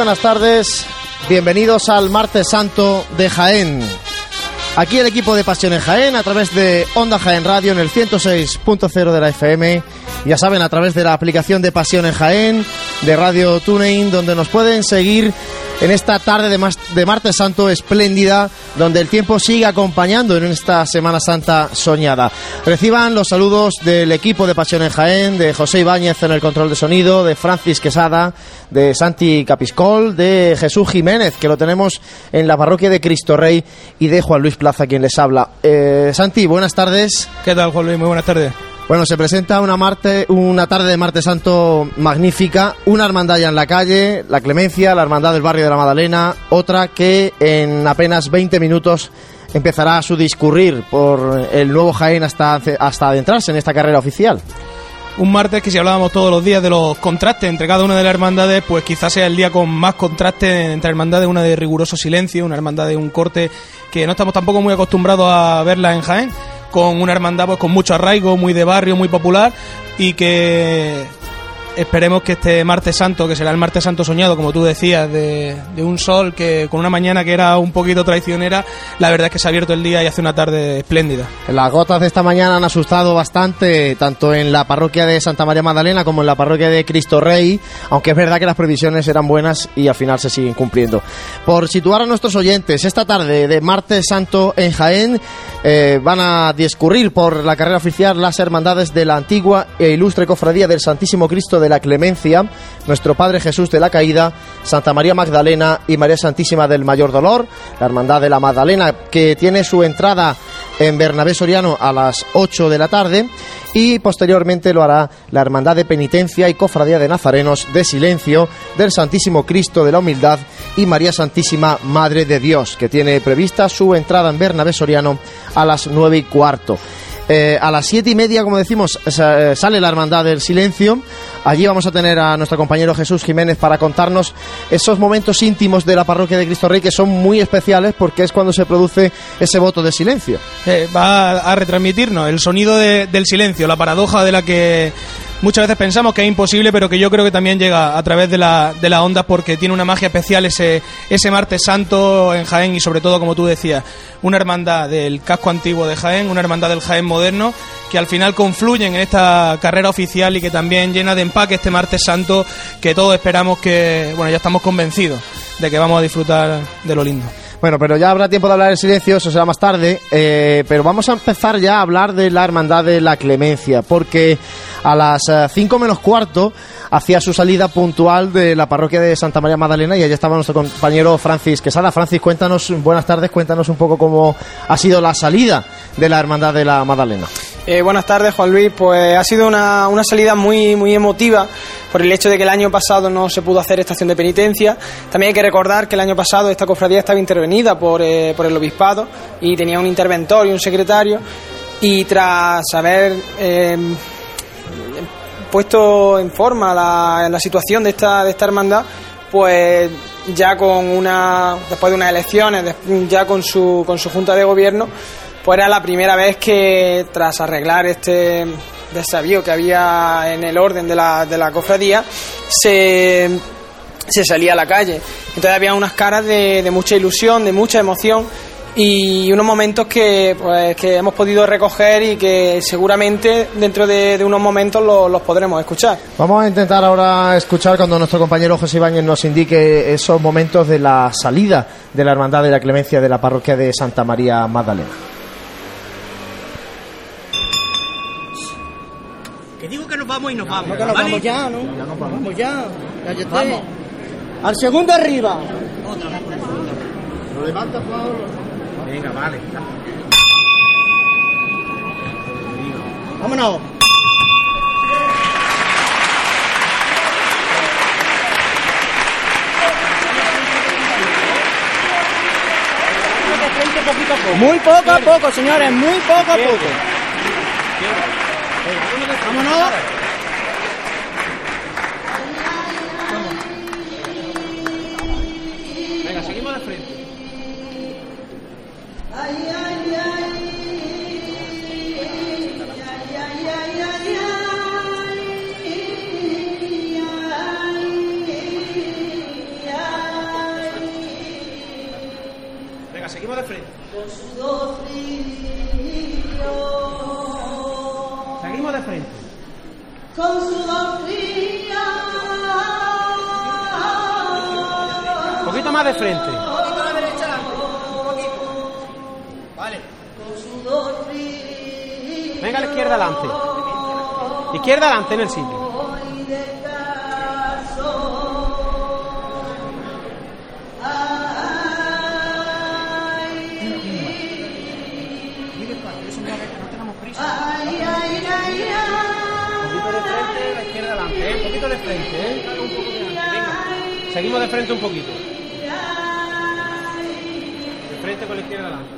buenas tardes. Bienvenidos al Martes Santo de Jaén. Aquí el equipo de Pasión en Jaén a través de Onda Jaén Radio en el 106.0 de la FM. Ya saben, a través de la aplicación de Pasión en Jaén, de Radio TuneIn, donde nos pueden seguir en esta tarde de, de martes santo espléndida, donde el tiempo sigue acompañando en esta Semana Santa soñada. Reciban los saludos del equipo de Pasión en Jaén, de José Ibáñez en el control de sonido, de Francis Quesada, de Santi Capiscol, de Jesús Jiménez, que lo tenemos en la parroquia de Cristo Rey, y de Juan Luis Plaza, quien les habla. Eh, Santi, buenas tardes. ¿Qué tal, Juan Luis? Muy buenas tardes. Bueno, se presenta una, Marte, una tarde de martes santo magnífica, una hermandad ya en la calle, la Clemencia, la hermandad del barrio de la Madalena, otra que en apenas 20 minutos empezará su discurrir por el nuevo Jaén hasta, hasta adentrarse en esta carrera oficial. Un martes que si hablábamos todos los días de los contrastes entre cada una de las hermandades, pues quizás sea el día con más contrastes entre hermandades, una de riguroso silencio, una hermandad de un corte que no estamos tampoco muy acostumbrados a verla en Jaén, con una hermandad pues con mucho arraigo, muy de barrio, muy popular y que esperemos que este martes santo, que será el martes santo soñado, como tú decías, de, un sol que con una mañana que era un poquito traicionera, la verdad es que se ha abierto el día y hace una tarde espléndida. Las gotas de esta mañana han asustado bastante, tanto en la parroquia de Santa María Magdalena como en la parroquia de Cristo Rey, aunque es verdad que las previsiones eran buenas y al final se siguen cumpliendo. Por situar a nuestros oyentes, esta tarde de martes santo en Jaén eh, van a discurrir por la carrera oficial las hermandades de la antigua e ilustre cofradía del Santísimo Cristo de la Clemencia, nuestro Padre Jesús de la Caída, Santa María Magdalena y María Santísima del Mayor Dolor, la hermandad de la Magdalena que tiene su entrada en Bernabé Soriano a las 8 de la tarde y posteriormente lo hará la Hermandad de Penitencia y Cofradía de Nazarenos de Silencio del Santísimo Cristo de la Humildad y María Santísima Madre de Dios, que tiene prevista su entrada en Bernabé Soriano a las 9 y cuarto. Eh, a las siete y media, como decimos, eh, sale la Hermandad del Silencio. Allí vamos a tener a nuestro compañero Jesús Jiménez para contarnos esos momentos íntimos de la parroquia de Cristo Rey que son muy especiales porque es cuando se produce ese voto de silencio. Eh, va a, retransmitirnos el sonido de- del silencio, la paradoja de la que muchas veces pensamos que es imposible, pero que yo creo que también llega a través de la, de la onda porque tiene una magia especial ese, ese martes santo en Jaén y sobre todo, como tú decías, una hermandad del casco antiguo de Jaén, una hermandad del Jaén moderno, que al final confluyen en esta carrera oficial y que también llena de empaque este martes santo que todos esperamos que, bueno, ya estamos convencidos de que vamos a disfrutar de lo lindo. Bueno, pero ya habrá tiempo de hablar del silencio, eso será más tarde. eh, pero vamos a empezar ya a hablar de la Hermandad de la Clemencia, porque a las 5 menos cuarto hacía su salida puntual de la parroquia de Santa María Magdalena y allá estaba nuestro compañero Francis Quesada. Francis, cuéntanos, buenas tardes, cuéntanos un poco cómo ha sido la salida de la Hermandad de la Magdalena. Eh, buenas tardes, Juan Luis. Pues ha sido una, una salida muy, muy emotiva por el hecho de que el año pasado no se pudo hacer estación de penitencia. También hay que recordar que el año pasado esta cofradía estaba intervenida por, eh, por el obispado y tenía un interventor y un secretario. Y tras haber eh, puesto en forma la, la situación de esta, de esta hermandad, pues ya con una después de unas elecciones, ya con su, con su junta de gobierno, pues era la primera vez que tras arreglar este desavío que había en el orden de la, de la cofradía, se, se salía a la calle. Entonces había unas caras de, mucha ilusión, de mucha emoción y unos momentos que, pues, que hemos podido recoger y que seguramente dentro de, unos momentos lo- los podremos escuchar. Vamos a intentar ahora escuchar cuando nuestro compañero José Ibáñez nos indique esos momentos de la salida de la Hermandad de la Clemencia de la parroquia de Santa María Magdalena. Vamos y nos vamos. que nos ¿vale? vamos ya, ¿no? Vamos ya. Ya yo estoy. Al segundo arriba. Venga, vale. Vámonos. Muy poco a poco, señores, muy poco a poco. Vámonos. Seguimos de frente. Seguimos de frente. Un poquito más de frente. Venga a la izquierda adelante. Izquierda adelante en el sitio. Seguimos de frente un poquito. De frente con la izquierda adelante.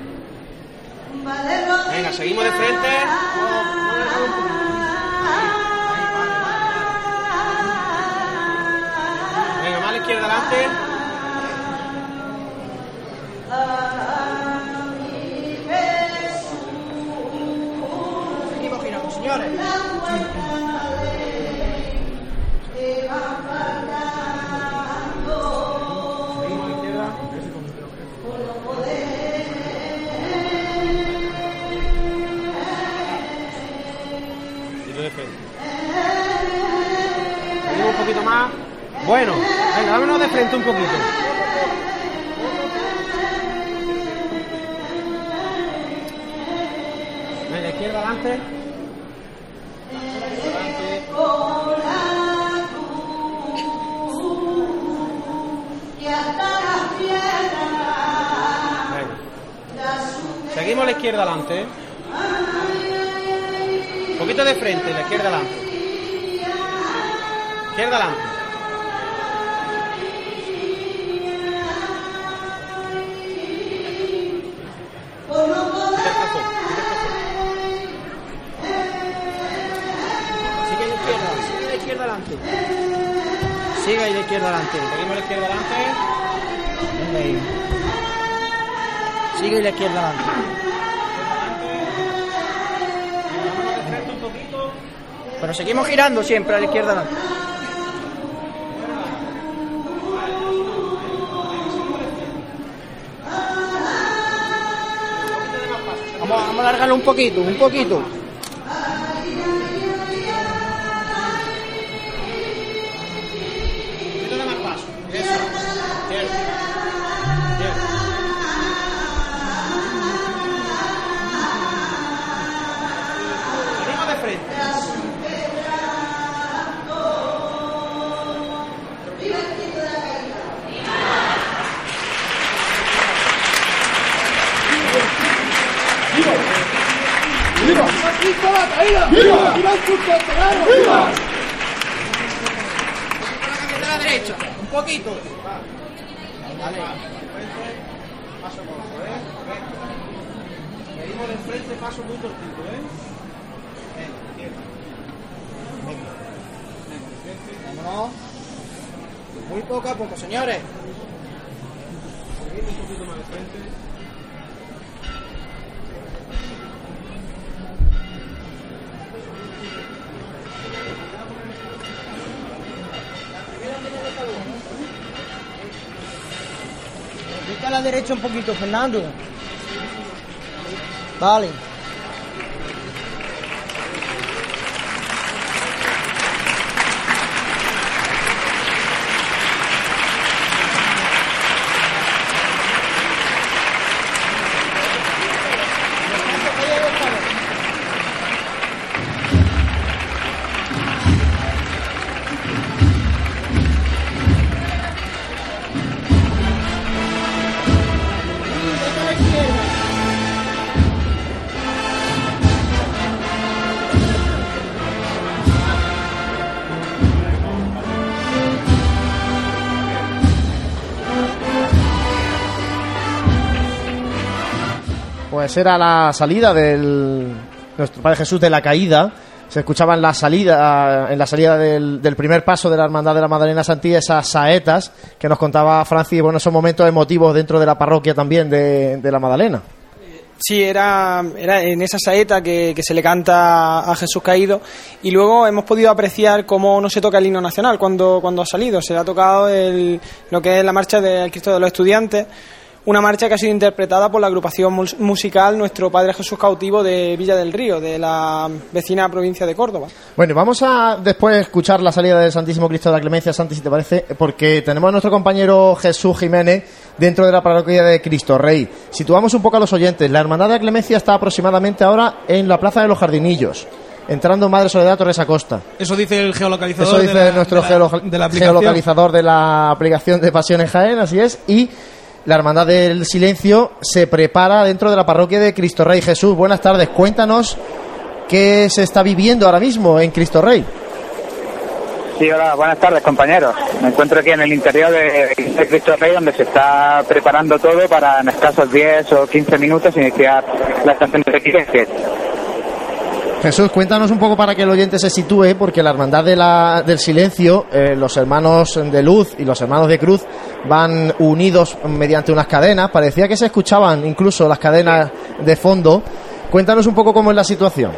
Venga, seguimos de frente. Venga, más la izquierda adelante. Bueno, venga, vámonos de frente un poquito. Venga, izquierda adelante. Venga. Seguimos la izquierda adelante. Un poquito de frente, la izquierda adelante. Izquierda adelante. Sigue ahí de izquierda adelante. Seguimos la izquierda adelante. Sigue la izquierda adelante. Un poquito. Pero seguimos girando siempre a la izquierda adelante. Vamos, vamos a alargarlo un poquito, un poquito. A la derecha, un poquito. Paso corto, ¿eh? Seguimos de frente, paso muy cortito, ¿eh? Venga, izquierda. Venga. Vámonos. Muy poco a poco, señores. Seguimos un poquito más de frente. Derecha un poquito, Fernando. Vale. Pues era la salida del nuestro Padre Jesús de la caída. Se escuchaba en la salida, en la salida del, del primer paso de la Hermandad de la Madalena Santilla esas saetas que nos contaba Francis, bueno, esos momentos emotivos dentro de la parroquia también de, la Madalena. Sí, era, era en esa saeta que, se le canta a Jesús caído y luego hemos podido apreciar cómo no se toca el himno nacional cuando, cuando ha salido. Se ha tocado el, lo que es la marcha del Cristo de los Estudiantes, una marcha que ha sido interpretada por la agrupación mus- musical Nuestro Padre Jesús Cautivo de Villa del Río, de la vecina provincia de Córdoba. Bueno, vamos a después escuchar la salida del Santísimo Cristo de la Clemencia, Santi, si te parece, porque tenemos a nuestro compañero Jesús Jiménez dentro de la parroquia de Cristo Rey. Situamos un poco a los oyentes. La Hermandad de la Clemencia está aproximadamente ahora en la Plaza de los Jardinillos, entrando Madre Soledad Torres Acosta. Eso dice el geolocalizador. Eso dice de la- nuestro de la- geolo- de la geolocalizador de la aplicación de Pasiones Jaén, así es. Y la Hermandad del Silencio se prepara dentro de la parroquia de Cristo Rey. Jesús, buenas tardes. Cuéntanos qué se está viviendo ahora mismo en Cristo Rey. Sí, hola, buenas tardes compañeros. Me encuentro aquí en el interior de, Cristo Rey donde se está preparando todo para en escasos 10 o 15 minutos iniciar la estación de equipaje. Jesús, cuéntanos un poco para que el oyente se sitúe, porque la Hermandad de la- del Silencio, eh, los hermanos de luz y los hermanos de cruz van unidos mediante unas cadenas. Parecía que se escuchaban incluso las cadenas de fondo. Cuéntanos un poco cómo es la situación.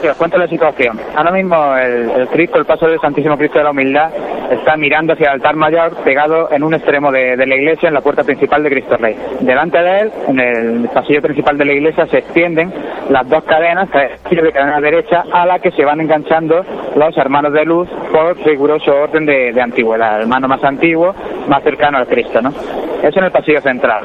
Sí, os cuento la situación. Ahora mismo el, el Cristo, el paso del Santísimo Cristo de la Humildad, está mirando hacia el altar mayor, pegado en un extremo de, la iglesia, en la puerta principal de Cristo Rey. Delante de él, en el pasillo principal de la iglesia, se extienden las dos cadenas, de cadena derecha, a la que se van enganchando los hermanos de luz por riguroso orden de, de antigüedad. El hermano más antiguo, más cercano al Cristo, ¿no? Eso en el pasillo central.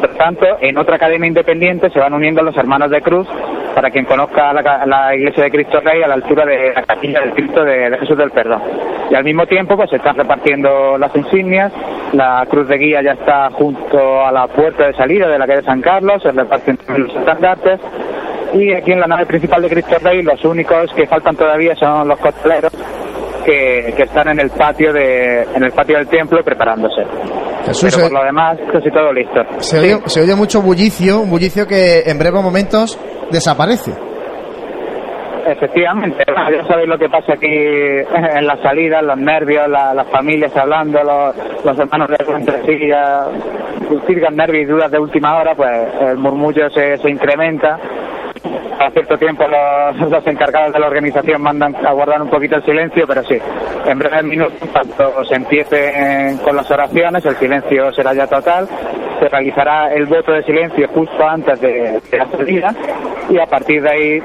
Por tanto, en otra cadena independiente se van uniendo los hermanos de cruz, para quien conozca la, iglesia de Cristo Rey a la altura de la capilla del Cristo de, de Jesús del Perdón. Y al mismo tiempo, pues se están repartiendo las insignias, la cruz de guía ya está junto a la puerta de salida de la calle San Carlos, se reparten los estandartes, y aquí en la nave principal de Cristo Rey los únicos que faltan todavía son los costaleros que, que están en el patio de en el patio del templo preparándose. Jesús, Pero por lo demás, casi todo listo. se, oye, se oye mucho bullicio, un bullicio que en breves momentos desaparece. Efectivamente, bueno, ya sabéis lo que pasa aquí en las salidas, los nervios, la- las familias hablando, los, los hermanos de entre sí, ya circan nervios y dudas de última hora, pues el murmullo se, se incrementa. A cierto tiempo los, los encargados de la organización mandan a guardar un poquito el silencio, pero sí, en breves minutos, cuando se empiece con las oraciones, el silencio será ya total, se realizará el voto de silencio justo antes de, de la salida y a partir de ahí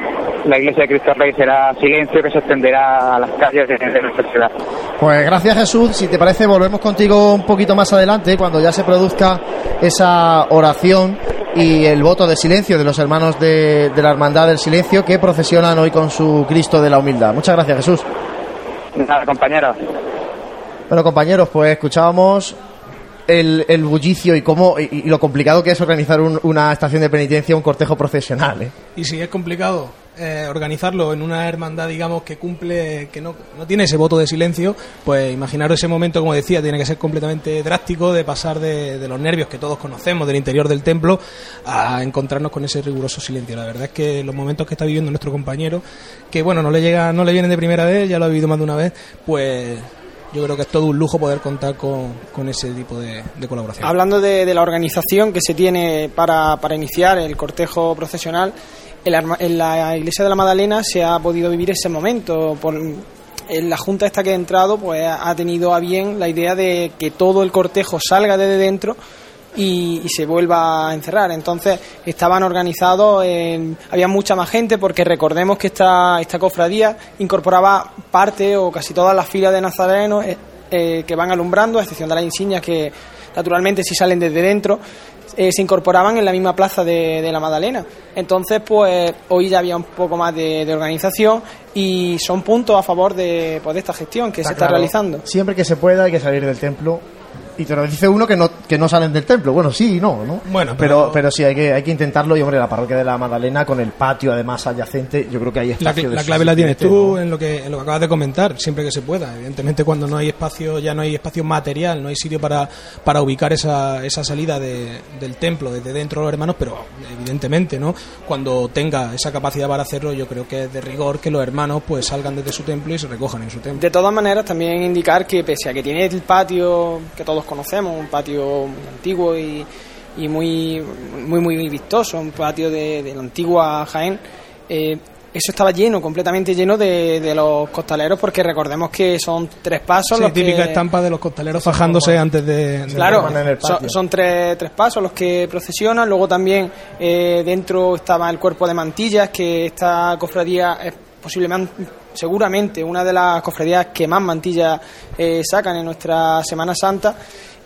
la iglesia de Cristo Rey será silencio que se extenderá a las calles de, de nuestra ciudad. Pues gracias Jesús, si te parece volvemos contigo un poquito más adelante cuando ya se produzca esa oración y el voto de silencio de los hermanos de, de la Hermandad del Silencio que procesionan hoy con su Cristo de la Humildad. Muchas gracias Jesús. Nada, compañeros. Bueno compañeros, pues escuchábamos el, el bullicio y cómo y, y lo complicado que es organizar un- una estación de penitencia, un cortejo procesional. ¿eh? Y si es complicado eh, organizarlo en una hermandad, digamos, que cumple, que no, no tiene ese voto de silencio, pues imaginaros ese momento, como decía, tiene que ser completamente drástico de pasar de, los nervios que todos conocemos del interior del templo a encontrarnos con ese riguroso silencio. La verdad es que los momentos que está viviendo nuestro compañero, que bueno, no le llega, no le vienen de primera vez, ya lo ha vivido más de una vez, pues yo creo que es todo un lujo poder contar con, con ese tipo de, de colaboración. Hablando de, de la organización que se tiene para, para iniciar el cortejo procesional, en la, iglesia de la Madalena se ha podido vivir ese momento. Por, en la junta esta que ha entrado, pues ha tenido a bien la idea de que todo el cortejo salga desde dentro y, y se vuelva a encerrar. Entonces estaban organizados, en- había mucha más gente porque recordemos que esta, esta cofradía incorporaba parte o casi todas las filas de nazarenos eh, eh, que van alumbrando, a excepción de las insignias que naturalmente si salen desde dentro eh, se incorporaban en la misma plaza de, de la Madalena. Entonces, pues hoy ya había un poco más de, de organización y son puntos a favor de, pues, de esta gestión que se está claro. realizando. Siempre que se pueda hay que salir del templo. Y te lo dice uno que no, que no salen del templo. Bueno, sí y no, ¿no? Bueno, pero, pero- pero sí, hay que, hay que intentarlo. Y hombre, la parroquia de la Magdalena con el patio además adyacente, yo creo que hay La, espacio. de la clave la tienes tú ¿no? en lo que en lo que acabas de comentar, siempre que se pueda. Evidentemente, cuando no hay espacio, ya no hay espacio material, no hay sitio para, para ubicar esa, esa salida de- del templo desde dentro de los hermanos, pero evidentemente, ¿no? Cuando tenga esa capacidad para hacerlo, yo creo que es de rigor que los hermanos pues salgan desde su templo y se recojan en su templo. De todas maneras, también indicar que pese a que tiene el patio que todos conocemos, un patio muy antiguo y, y muy, muy muy vistoso, un patio de, de la antigua Jaén, eh, eso estaba lleno, completamente lleno de, de los costaleros, porque recordemos que son tres pasos. Sí, los típica que- estampa de los costaleros fajándose antes de... de- Claro, en el patio. son, son tres, tres pasos los que procesionan. Luego también eh, dentro estaba el cuerpo de mantillas, que esta cofradía es posiblemente, seguramente, una de las cofradías que más mantillas eh, sacan en nuestra Semana Santa.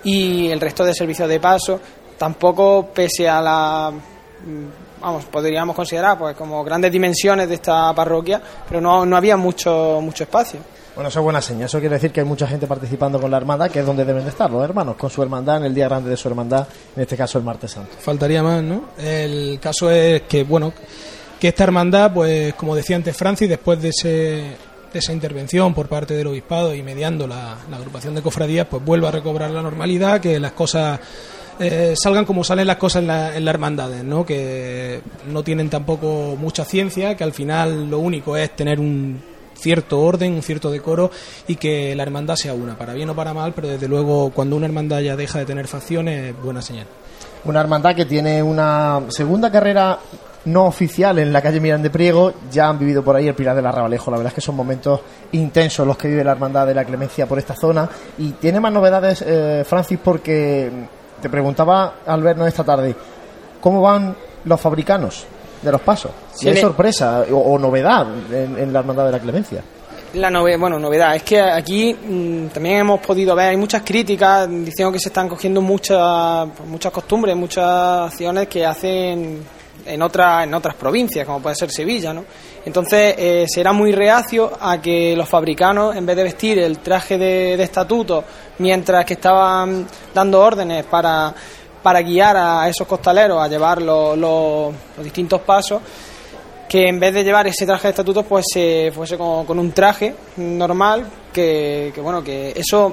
Y el resto de servicios de paso, tampoco pese a la. mm, Vamos, podríamos considerar pues como grandes dimensiones de esta parroquia, pero no, no había mucho, mucho espacio. Bueno, eso es buena señal. Eso quiere decir que hay mucha gente participando con la hermandad, que es donde deben de estar los hermanos, con su hermandad en el día grande de su hermandad, en este caso el martes santo. Faltaría más, ¿no? El caso es que, bueno, que esta hermandad, pues como decía antes Francis, después de, ese, esa intervención por parte del obispado y mediando la, agrupación de cofradías, pues vuelva a recobrar la normalidad, que las cosas eh, salgan como salen las cosas en, la, en las hermandades, ¿no? Que no tienen tampoco mucha ciencia, que al final lo único es tener un cierto orden, un cierto decoro y que la hermandad sea una, para bien o para mal, pero desde luego cuando una hermandad ya deja de tener facciones, es buena señal. Una hermandad que tiene una segunda carrera no oficial en la calle Mirán de Priego. Ya han vivido por ahí el Pilar del Arrabalejo. La verdad es que son momentos intensos los que vive la hermandad de la Clemencia por esta zona. Y tiene más novedades, eh, Francis, porque te preguntaba al vernos esta tarde, ¿cómo van los fabricanos de los pasos? Si hay sorpresa o, o novedad en, en la hermandad de la Clemencia. La nove- bueno, novedad es que aquí mm, también hemos podido ver, hay muchas críticas diciendo que se están cogiendo muchas pues, muchas costumbres, muchas acciones que hacen en otras en otras provincias, como puede ser Sevilla, ¿no? Entonces eh, será muy reacio a que los fabricanos, en vez de vestir el traje de, de estatuto, mientras que estaban dando órdenes para para guiar a esos costaleros a llevar los- los- distintos pasos, que en vez de llevar ese traje de estatutos pues se fuese con, con un traje normal que, que, bueno que eso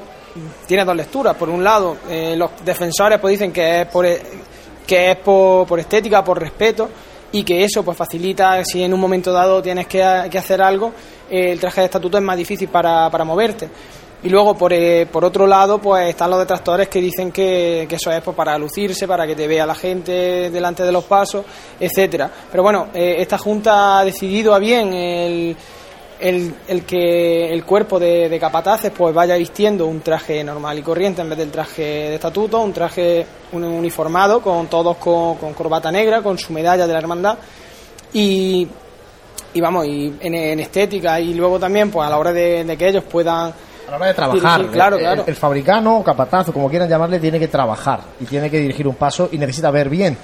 tiene dos lecturas por un lado eh, los defensores pues dicen que es por e- que es por, por estética por respeto y que eso pues facilita si en un momento dado tienes que, que hacer algo eh, el traje de estatuto es más difícil para, para moverte y luego, por, eh, por otro lado, pues están los detractores que dicen que, que eso es pues, para lucirse, para que te vea la gente delante de los pasos, etcétera. Pero bueno, eh, esta Junta ha decidido a bien el, el, el que el cuerpo de, de capataces pues vaya vistiendo un traje normal y corriente en vez del traje de estatuto, un traje un- uniformado, con todos con, con corbata negra, con su medalla de la hermandad. Y, y vamos, y en, en estética y luego también pues a la hora de, de que ellos puedan A la hora de trabajar, Dirigir, claro, el, claro. el fabricano o capataz, o como quieran llamarle, tiene que trabajar y tiene que dirigir un paso y necesita ver bien.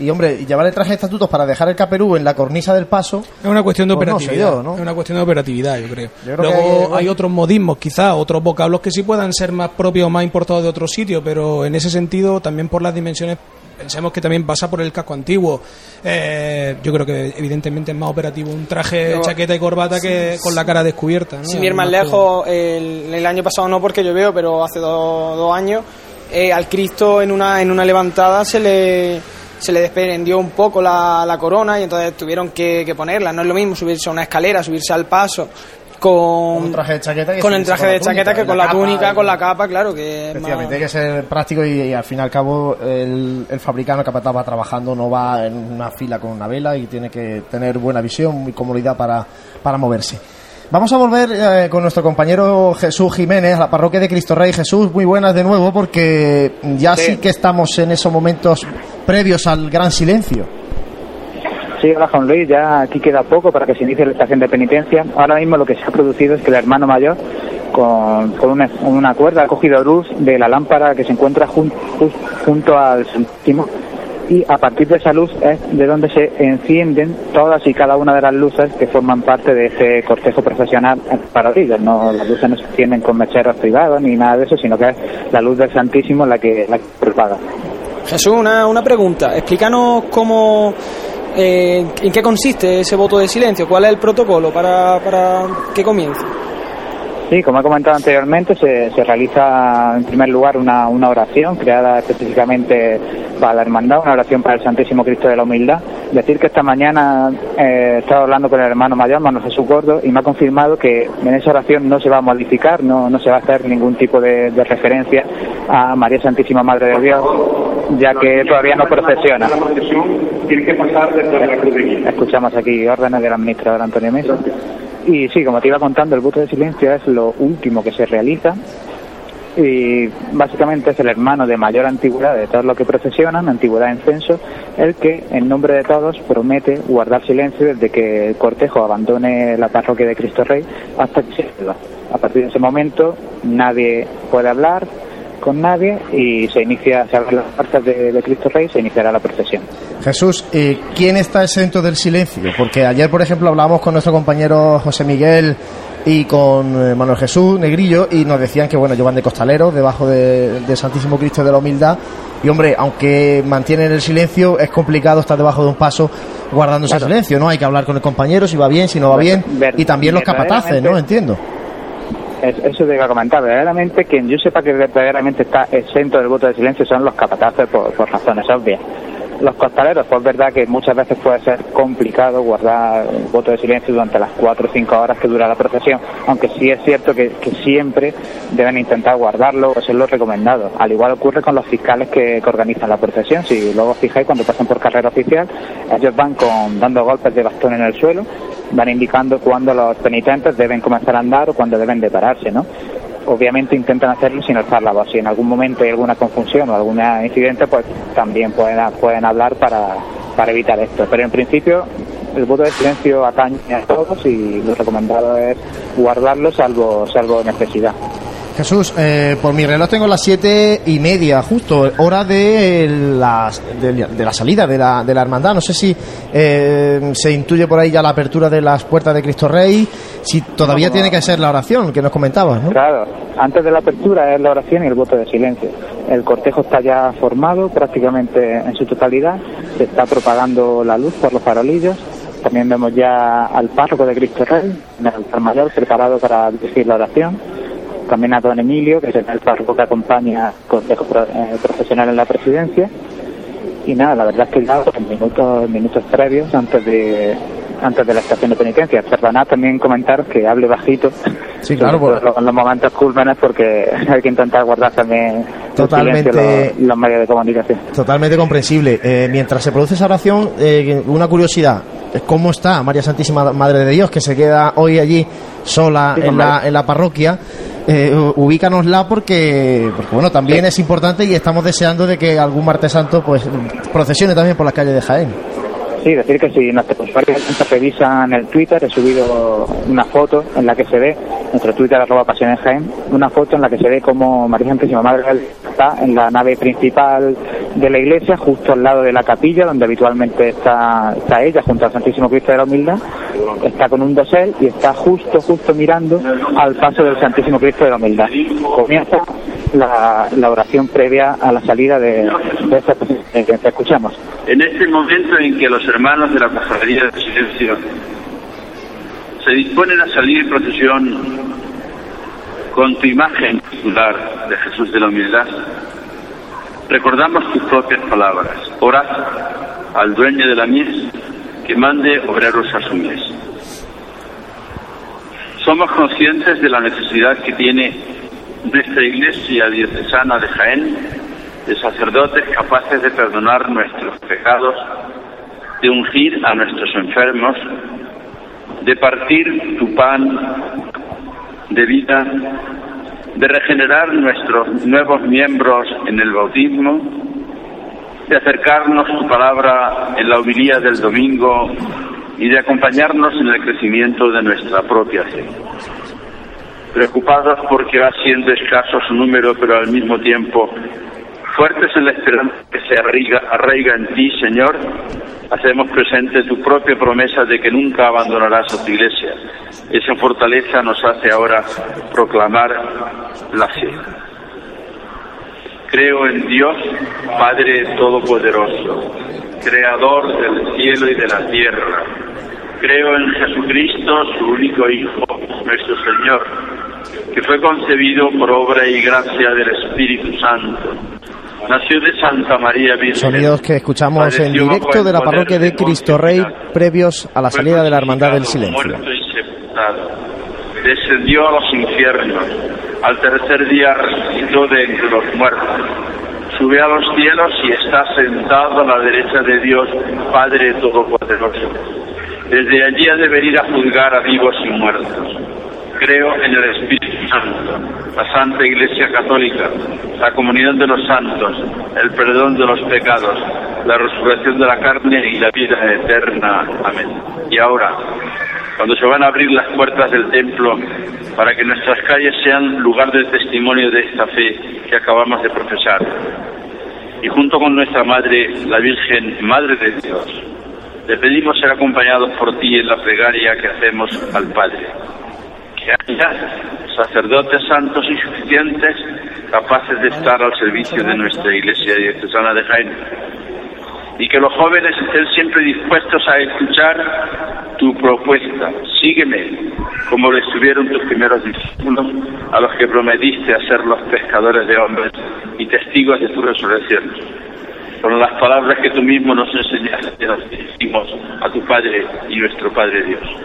Y hombre, llevar el traje de estatutos para dejar el caperú en la cornisa del paso, Es una cuestión de Pues no operatividad. ¿no? Es una cuestión de operatividad, yo creo. Yo creo Luego que hay- hay, otros modismos, quizás, otros vocablos que sí puedan ser más propios o más importados de otro sitio, pero en ese sentido, también por las dimensiones, pensemos que también pasa por el casco antiguo. Eh, yo creo que evidentemente es más operativo un traje, chaqueta y corbata que con la cara descubierta. ¿no? Sin ir más lejos, el, el año pasado no porque llovió, pero hace dos, dos años, eh, al Cristo en una, en una levantada se le, se le desprendió un poco la, la corona y entonces tuvieron que, que ponerla. No es lo mismo subirse a una escalera, subirse al paso con, traje de chaqueta. que con el traje de chaqueta que con la túnica, con la capa, claro que Efectivamente, hay que ser práctico y, y al fin y al cabo el, el fabricano, el capataz va trabajando, no va en una fila con una vela y tiene que tener buena visión y comodidad para, para moverse. Vamos a volver eh, con nuestro compañero Jesús Jiménez a la parroquia de Cristo Rey. Jesús, muy buenas de nuevo porque ya sí, Sí. que estamos en esos momentos previos al gran silencio. Sí, hola Juan Luis, ya aquí queda poco para que se inicie la estación de penitencia. Ahora mismo lo que se ha producido es que el hermano mayor, con, con una, una cuerda, ha cogido luz de la lámpara que se encuentra jun- junto al Santísimo y a partir de esa luz es de donde se encienden todas y cada una de las luces que forman parte de ese cortejo profesional para ellos. No, las luces no se encienden con mecheros privados ni nada de eso, sino que es la luz del Santísimo la que, la que propaga. Jesús, una, una pregunta. Explícanos cómo, eh, en qué consiste ese voto de silencio, cuál es el protocolo para, para que comience. Sí, como he comentado anteriormente, se, se realiza en primer lugar una, una oración creada específicamente para la hermandad, una oración para el Santísimo Cristo de la Humildad, Decir que esta mañana eh, he estado hablando con el hermano mayor, Manuel Jesús Gordo, y me ha confirmado que en esa oración no se va a modificar, no, no se va a hacer ningún tipo de, de referencia a María Santísima Madre de Dios, ya que todavía no procesiona. Tiene que pasar desde la de. Escuchamos aquí órdenes del administrador Antonio Mesa. Y sí, como te iba contando, el voto de silencio es lo último que se realiza y básicamente es el hermano de mayor antigüedad de todos los que procesionan, antigüedad en censo, el que en nombre de todos promete guardar silencio desde que el cortejo abandone la parroquia de Cristo Rey hasta que se. A partir de ese momento nadie puede hablar con nadie y se inicia, se abren las puertas de, de Cristo Rey se iniciará la procesión. Jesús, eh, ¿quién está exento del silencio? Porque ayer, por ejemplo, hablamos con nuestro compañero José Miguel y con eh, Manuel Jesús Negrillo y nos decían que, bueno, llevan de costaleros debajo de, de Santísimo Cristo de la Humildad. Y, hombre, aunque mantienen el silencio, es complicado estar debajo de un paso guardando ese Claro. silencio, ¿no? Hay que hablar con el compañero si va bien, si no va bien. Ver- Y también los capataces, ¿no? Entiendo. Es- Eso te iba a comentar. Verdaderamente, quien yo sepa que verdaderamente está exento del voto de silencio son los capataces por, por razones obvias. Los costaleros, pues es verdad que muchas veces puede ser complicado guardar voto de silencio durante las cuatro o cinco horas que dura la procesión, aunque sí es cierto que, siempre deben intentar guardarlo o ser lo recomendado. Al igual ocurre con los fiscales que, organizan la procesión. Si luego fijáis, cuando pasan por carrera oficial, ellos van con dando golpes de bastón en el suelo, van indicando cuándo los penitentes deben comenzar a andar o cuándo deben de pararse, ¿no? Obviamente intentan hacerlo sin alzar la voz. Si en algún momento hay alguna confusión o algún incidente, pues también pueden, pueden hablar para, para evitar esto. Pero en principio el voto de silencio atañe a todos y lo recomendado es guardarlo salvo, salvo necesidad. Jesús, eh, por mi reloj tengo las siete y media, justo, hora de, las, de, la salida de la, de la hermandad. No sé si eh, se intuye por ahí ya la apertura de las puertas de Cristo Rey, si todavía tiene que ser la oración que nos comentabas, ¿no? Claro, antes de la apertura es la oración y el voto de silencio. El cortejo está ya formado prácticamente en su totalidad, se está propagando la luz por los farolillos. También vemos ya al párroco de Cristo Rey, en el altar preparado para dirigir la oración. También a don Emilio, que es el párroco que acompaña al cortejo pro- eh, profesional en la presidencia. Y nada, la verdad es que en minutos, minutos previos, antes de antes de la estación de penitencia. Perdonad también comentar que hable bajito. Sí, claro, por- los momentos cúlmenes porque hay que intentar guardar también Totalmente. silencio los, los medios de comunicación. Totalmente comprensible. Eh, mientras se produce esa oración, eh, una curiosidad, ¿cómo está María Santísima Madre de Dios, que se queda hoy allí sola Sí, en la, en la parroquia? Eh, ubícanosla porque, porque, bueno, también es importante y estamos deseando de que algún martes santo pues procesione también por las calles de Jaén. Sí, decir que si nuestros usuarios revisan el Twitter, he subido una foto en la que se ve, nuestro Twitter arroba pasiones Jaén, una foto en la que se ve como María Santísima Madre está en la nave principal de la iglesia, justo al lado de la capilla, donde habitualmente está, está ella, junto al Santísimo Cristo de la Humildad, está con un dosel y está justo, justo mirando al paso del Santísimo Cristo de la Humildad. Comienza la, la oración previa a la salida de, de esta que escuchamos. En este momento en que los hermanos de la Cofradía del Silencio se disponen a salir en procesión con tu imagen titular de Jesús de la Humildad, recordamos tus propias palabras. Orad al dueño de la mies que mande obreros a su mies. Somos conscientes de la necesidad que tiene nuestra iglesia diocesana de Jaén de sacerdotes capaces de perdonar nuestros pecados, de ungir a nuestros enfermos, de partir tu pan de vida, de regenerar nuestros nuevos miembros en el bautismo, de acercarnos tu palabra en la humilía del domingo y de acompañarnos en el crecimiento de nuestra propia fe. Preocupados porque va siendo escaso su número, pero al mismo tiempo fuertes en la esperanza que se arraiga, arraiga en ti, Señor, hacemos presente tu propia promesa de que nunca abandonarás a tu iglesia. Esa fortaleza nos hace ahora proclamar la fe. Creo en Dios, Padre Todopoderoso, Creador del cielo y de la tierra. Creo en Jesucristo, su único Hijo, nuestro Señor, que fue concebido por obra y gracia del Espíritu Santo nació de Santa María Virgen. Sonidos que escuchamos en directo de la parroquia de Cristo Rey previos a la salida de la Hermandad del Silencio. Descendió a los infiernos. Al tercer día resucitó de entre los muertos. Subió a los cielos y está sentado a la derecha de Dios, Padre Todopoderoso. Desde allí ha de venir a juzgar a vivos y muertos. Creo en el Espíritu Santo, la Santa Iglesia Católica, la comunión de los santos, el perdón de los pecados, la resurrección de la carne y la vida eterna. Amén. Y ahora, cuando se van a abrir las puertas del templo para que nuestras calles sean lugar de testimonio de esta fe que acabamos de profesar, y junto con nuestra Madre, la Virgen, Madre de Dios, le pedimos ser acompañados por ti en la plegaria que hacemos al Padre que haya sacerdotes santos y suficientes capaces de estar al servicio de nuestra Iglesia diocesana de Jaén. Y que los jóvenes estén siempre dispuestos a escuchar tu propuesta. Sígueme, como lo estuvieron tus primeros discípulos, a los que prometiste hacer los pescadores de hombres y testigos de tu resurrección. Con las palabras que tú mismo nos enseñaste, nos dirigimos a tu Padre y nuestro Padre Dios.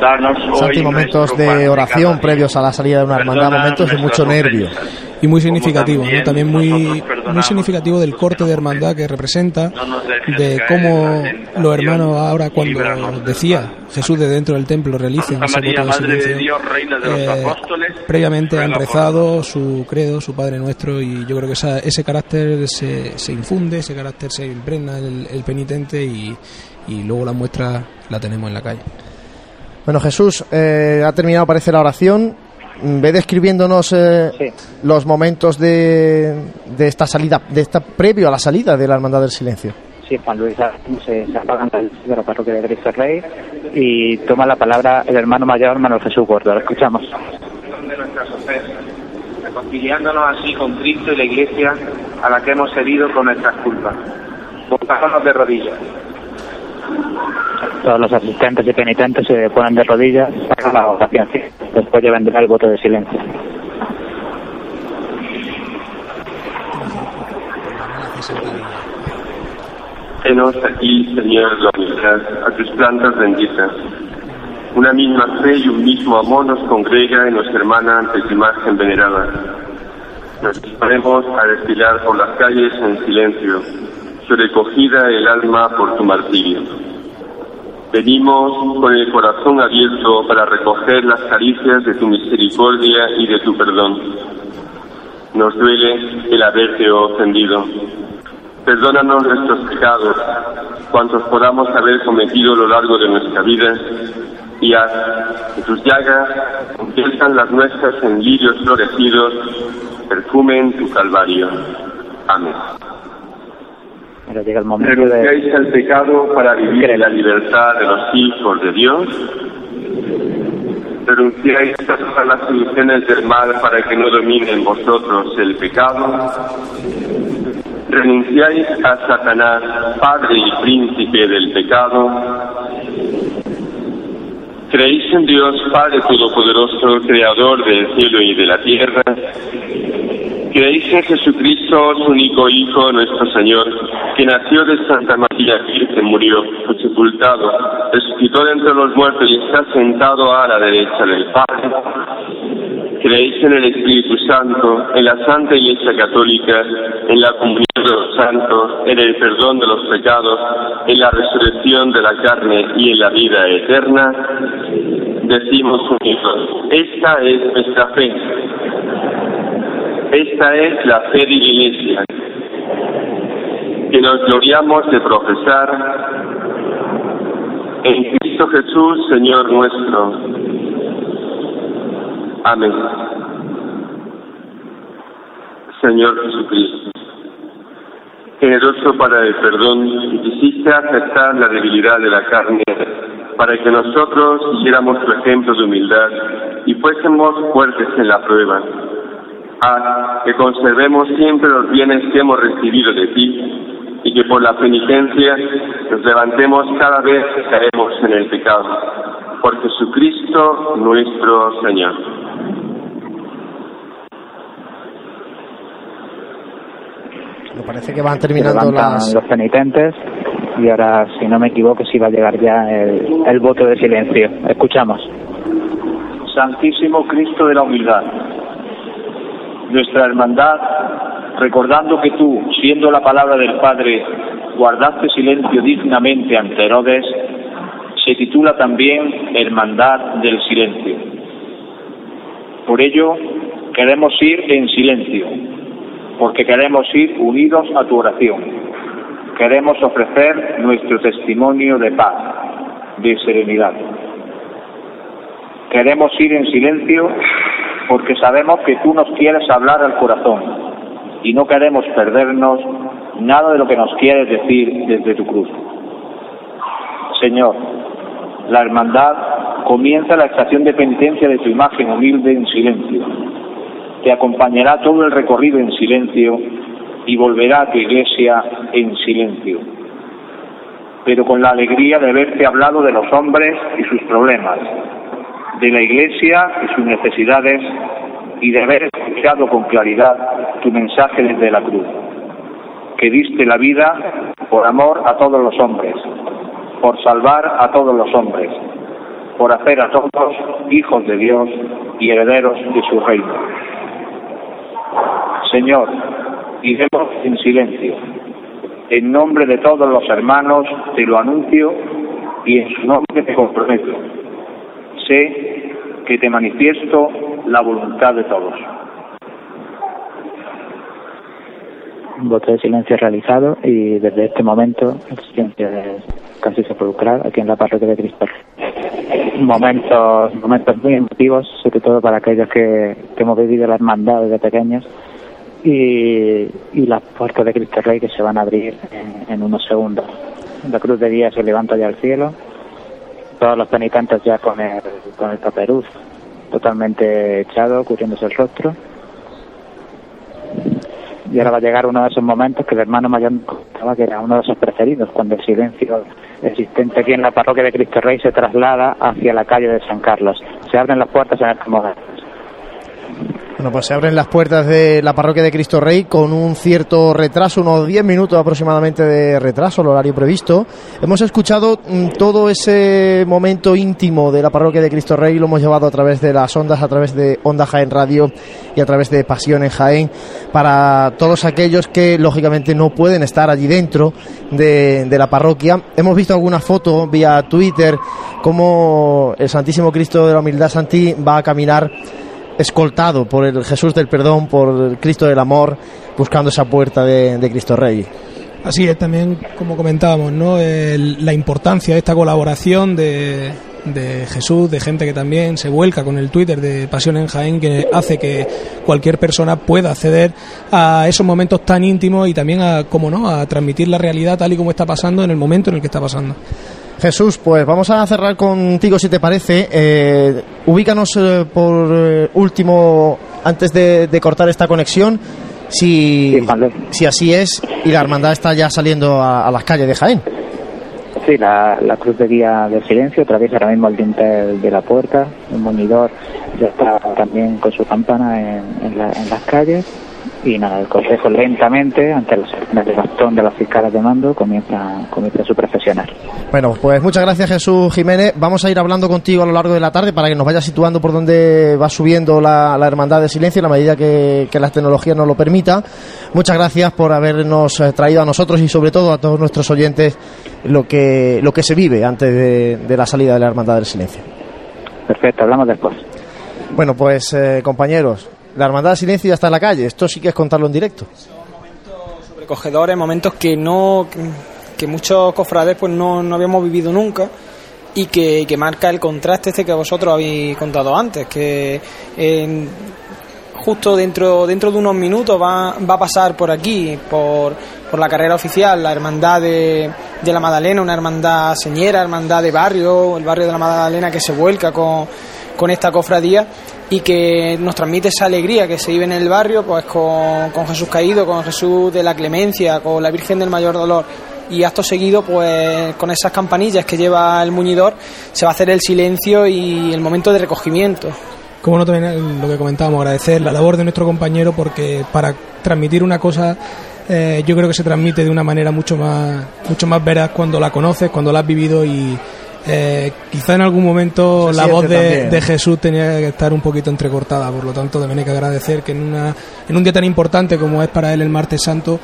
Danos hoy Santi, momentos de oración previos a la salida de una hermandad, momentos de mucho nervio. Y muy significativo, ¿no? También muy, muy significativo del corte de hermandad que representa, de cómo los hermanos ahora cuando decía. Jesús de dentro del templo realicen ese voto de silencio, Dios, Reina de los eh, Apóstoles, previamente han rezado su credo, su Padre Nuestro y yo creo que esa- ese carácter se, se infunde, ese carácter se impregna el, el penitente y, y luego la muestra la tenemos en la calle. Bueno, Jesús, eh, ha terminado, parece, la oración. Ve describiéndonos eh, Sí. los momentos de, de esta salida, de esta previo a la salida de la Hermandad del Silencio. Sí, Juan Luis, se, se luces de la parroquia de Cristo Rey y toma la palabra el hermano mayor Manuel Jesús Gordo. Lo escuchamos. de nuestras ofensas, reconciliándonos así con Cristo y la Iglesia a la que hemos herido con nuestras culpas. Pongámonos de rodillas. Todos los asistentes y penitentes se ponen de rodillas para la oración. Después ya vendrá el voto de silencio. Henos aquí, Señor, la a tus plantas benditas. Una misma fe y un mismo amor nos congrega y nos hermana ante tu imagen venerada. Nos disponemos a desfilar por las calles en silencio, sobrecogida el alma por tu martirio. Venimos con el corazón abierto para recoger las caricias de tu misericordia y de tu perdón. Nos duele el haberte ofendido. Perdónanos nuestros pecados, cuantos podamos haber cometido a lo largo de nuestra vida, y haz que tus llagas conviertan las nuestras en lirios florecidos, perfumen tu calvario. Amén. Ahora llega el momento de... ¿Renunciáis al pecado para vivir en la libertad de los hijos de Dios? ¿Renunciáis a todas las soluciones del mal para que no domine en vosotros el pecado? ¿Renunciáis a Satanás, padre y príncipe del pecado? ¿Creéis en Dios, Padre Todopoderoso, Creador del cielo y de la tierra? ¿Creéis en Jesucristo, su único Hijo, nuestro Señor, que nació de Santa María Virgen, murió, fue sepultado, resucitó de entre los muertos y está sentado a la derecha del Padre? ¿Creéis en el Espíritu Santo, en la Santa Iglesia Católica, en la comunión de los santos, en el perdón de los pecados, en la resurrección de la carne y en la vida eterna? Decimos unidos, esta es nuestra fe. Esta es la fe de que nos gloriamos de profesar en Cristo Jesús, Señor nuestro. Amén. Señor Jesucristo, generoso para el perdón, quisiste aceptar la debilidad de la carne para que nosotros siguiéramos tu ejemplo de humildad y fuésemos fuertes en la prueba. Haz que conservemos siempre los bienes que hemos recibido de ti y que por la penitencia nos levantemos cada vez que caemos en el pecado. Por Jesucristo nuestro Señor. Me parece que van terminando las... los penitentes y ahora, si no me equivoco, sí va a llegar ya el, el voto de silencio. Escuchamos. Santísimo Cristo de la humildad, nuestra hermandad, recordando que tú, siendo la palabra del Padre, guardaste silencio dignamente ante Herodes, se titula también Hermandad del Silencio. Por ello, queremos ir en silencio, porque queremos ir unidos a tu oración. Queremos ofrecer nuestro testimonio de paz, de serenidad. Queremos ir en silencio porque sabemos que tú nos quieres hablar al corazón y no queremos perdernos nada de lo que nos quieres decir desde tu cruz. Señor, la hermandad comienza la estación de penitencia de tu imagen humilde en silencio. Te acompañará todo el recorrido en silencio y volverá a tu iglesia en silencio, pero con la alegría de haberte hablado de los hombres y sus problemas, de la iglesia y sus necesidades y de haber escuchado con claridad tu mensaje desde la cruz, que diste la vida por amor a todos los hombres, por salvar a todos los hombres, por hacer a todos hijos de Dios y herederos de su reino. Señor, iremos en silencio. En nombre de todos los hermanos te lo anuncio y en su nombre te comprometo. Sé que te manifiesto la voluntad de todos. Voto de silencio realizado y desde este momento el silencio es casi sepulcral aquí en la parroquia de Cristo. Momentos, momentos muy emotivos, sobre todo para aquellos que, que hemos vivido la hermandad desde pequeños y, y las puertas de Cristo Rey que se van a abrir en, en unos segundos. La cruz de guía se levanta ya al cielo, todos los penitentes ya con el, con el paperuz totalmente echado, cubriéndose el rostro. Y ahora va a llegar uno de esos momentos que el hermano mayor contaba que era uno de sus preferidos, cuando el silencio existente aquí en la parroquia de Cristo Rey se traslada hacia la calle de San Carlos. Se abren las puertas en este momento. Bueno, pues se abren las puertas de la parroquia de Cristo Rey con un cierto retraso, unos 10 minutos aproximadamente de retraso, el horario previsto. Hemos escuchado mm, todo ese momento íntimo de la parroquia de Cristo Rey, lo hemos llevado a través de las ondas, a través de Onda Jaén Radio y a través de Pasión en Jaén, para todos aquellos que lógicamente no pueden estar allí dentro de, la parroquia. Hemos visto alguna foto vía Twitter como el Santísimo Cristo de la Humildad Santí va a caminar escoltado por el Jesús del Perdón, por el Cristo del Amor, buscando esa puerta de, de Cristo Rey. Así es, también como comentábamos, ¿no? El- la importancia de esta colaboración de, de Jesús, de gente que también se vuelca con el Twitter de Pasión en Jaén, que hace que cualquier persona pueda acceder a esos momentos tan íntimos y también a, como no, a transmitir la realidad tal y como está pasando en el momento en el que está pasando. Jesús, pues vamos a cerrar contigo si te parece. Eh, ubícanos eh, por eh, último, antes de, de cortar esta conexión, si, si así es y la hermandad está ya saliendo a, a las calles de Jaén. Sí, la, la cruz de guía del silencio atraviesa ahora mismo el dintel de la puerta, el monidor ya está también con su campana en, en la- en las calles y nada, el cortejo lentamente, ante las de bastón de los fiscales de mando, comienza, comienza su profesional. Bueno, pues muchas gracias Jesús Jiménez. Vamos a ir hablando contigo a lo largo de la tarde para que nos vayas situando por donde va subiendo la, la Hermandad de Silencio en la medida que, que la tecnología nos lo permita. Muchas gracias por habernos eh, traído a nosotros y sobre todo a todos nuestros oyentes lo que, lo que se vive antes de, de la salida de la Hermandad del Silencio. Perfecto, hablamos después. Bueno, pues eh, compañeros, la Hermandad del Silencio ya está en la calle. Esto sí que es contarlo en directo. sobrecogedores, momentos que no que muchos cofrades pues no, no habíamos vivido nunca y que, que marca el contraste este que vosotros habéis contado antes, que justo dentro dentro de unos minutos va, va a pasar por aquí, por, por la carrera oficial, la hermandad de, de la Madalena, una hermandad señera, hermandad de barrio, el barrio de la Madalena que se vuelca con, con esta cofradía y que nos transmite esa alegría que se vive en el barrio, pues con, con Jesús caído, con Jesús de la clemencia, con la Virgen del Mayor Dolor y acto seguido, pues con esas campanillas que lleva el muñidor, se va a hacer el silencio y el momento de recogimiento. Como no también lo que comentábamos, agradecer la labor de nuestro compañero porque para transmitir una cosa eh, yo creo que se transmite de una manera mucho más mucho más veraz cuando la conoces, cuando la has vivido y eh, quizá en algún momento la voz de Jesús tenía que estar un poquito entrecortada, por lo tanto también hay que agradecer que en, una, en un día tan importante como es para él el martes santo,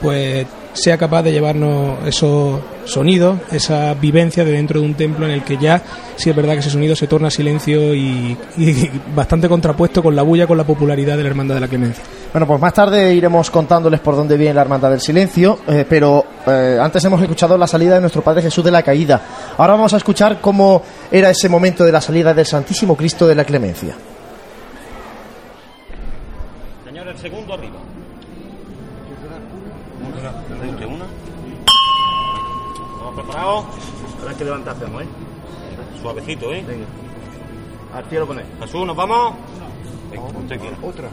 pues sea capaz de llevarnos esos sonidos, esa vivencia de dentro de un templo en el que ya, sí es verdad que ese sonido se torna silencio y, y bastante contrapuesto con la bulla, con la popularidad de la Hermandad de la Clemencia. Bueno, pues más tarde iremos contándoles por dónde viene la Hermandad del Silencio, eh, pero eh, antes hemos escuchado la salida de nuestro Padre Jesús de la Caída. Ahora vamos a escuchar cómo era ese momento de la salida del Santísimo Cristo de la Clemencia. Señor, el segundo arriba. Una, usted una. ¿Estamos preparados? Ahora hay que levantarse, ¿no, eh? Suavecito, ¿eh? Venga. Al cielo con él. Jesús, ¿nos vamos? Venga, como usted quiera. Otra.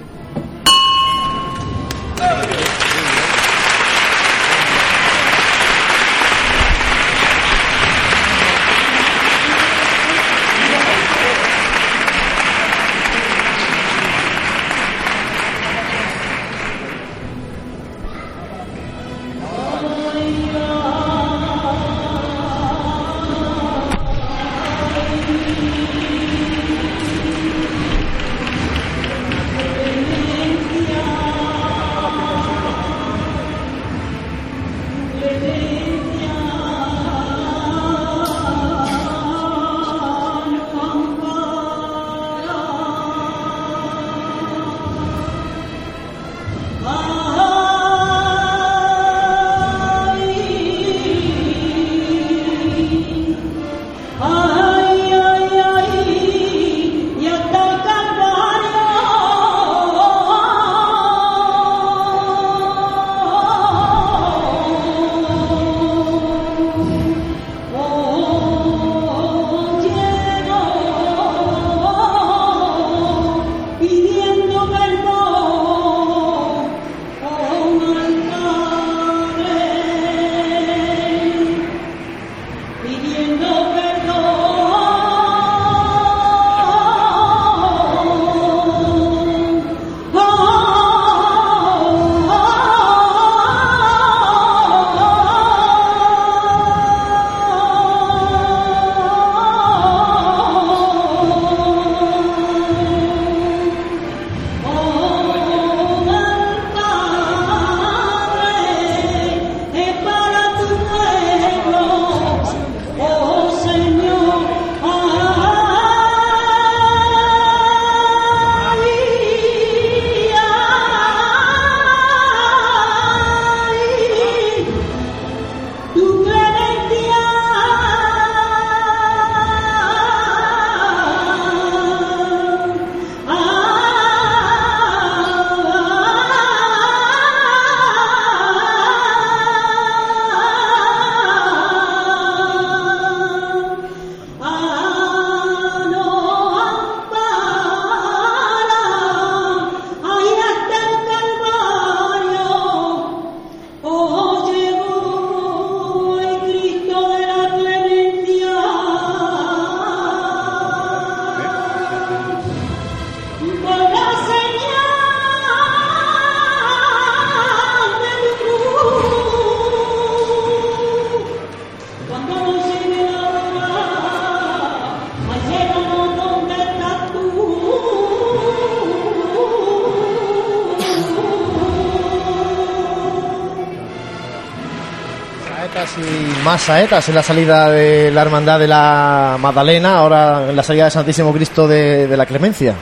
Más saetas en la salida de la Hermandad de la Magdalena, ahora en la salida del Santísimo Cristo de, de la Clemencia.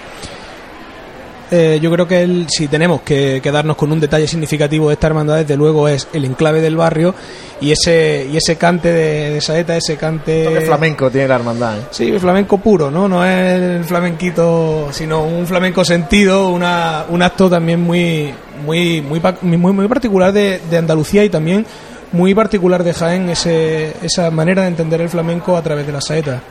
Eh, yo creo que el- si tenemos que quedarnos con un detalle significativo de esta hermandad, desde luego es el enclave del barrio y ese y ese cante de, de saeta, ese cante Toque flamenco tiene la Hermandad. ¿eh? Sí, flamenco puro, ¿no? No es el flamenquito, sino un flamenco sentido, una, un acto también muy muy muy muy, muy particular de, de Andalucía y también muy particular de Jaén, ese, esa manera de entender el flamenco a través de la saeta.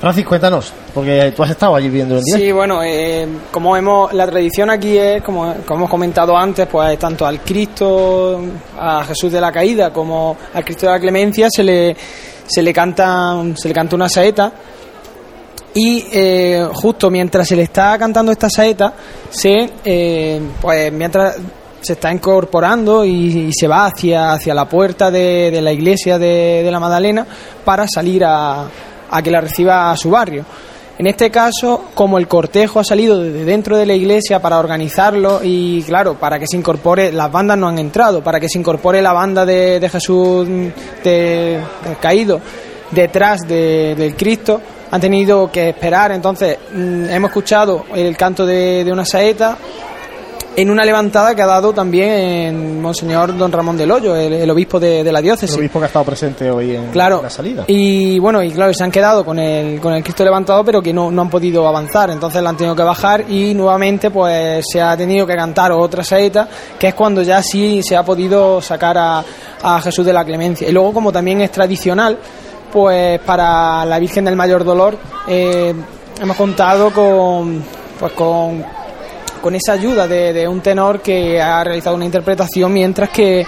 Francis, cuéntanos, porque tú has estado allí viendo el día. Sí, bueno, eh, como hemos, la tradición aquí es, como, como hemos comentado antes, pues tanto al Cristo, a Jesús de la Caída, como al Cristo de la Clemencia se le, se le canta, se le canta una saeta y eh, justo mientras se le está cantando esta saeta, se, eh, pues mientras se está incorporando y, se va hacia, hacia la puerta de, de la iglesia de, de la Magdalena para salir a, a que la reciba a su barrio. En este caso, como el cortejo ha salido desde dentro de la iglesia para organizarlo y, claro, para que se incorpore, las bandas no han entrado, para que se incorpore la banda de, de Jesús de, caído detrás de- del Cristo, han tenido que esperar. Entonces, mm, hemos escuchado el canto de una saeta en una levantada que ha dado también Monseñor Don Ramón del Hoyo, el, el obispo de, de la diócesis. El obispo que ha estado presente hoy en Claro. la salida. Y bueno, y claro, se han quedado con el, con el Cristo levantado, pero que no, no han podido avanzar. Entonces la han tenido que bajar y nuevamente pues se ha tenido que cantar otra saeta, que es cuando ya sí se ha podido sacar a, a Jesús de la Clemencia. Y luego, como también es tradicional, pues para la Virgen del Mayor Dolor eh, hemos contado con, pues con, con esa ayuda de, de un tenor que ha realizado una interpretación mientras que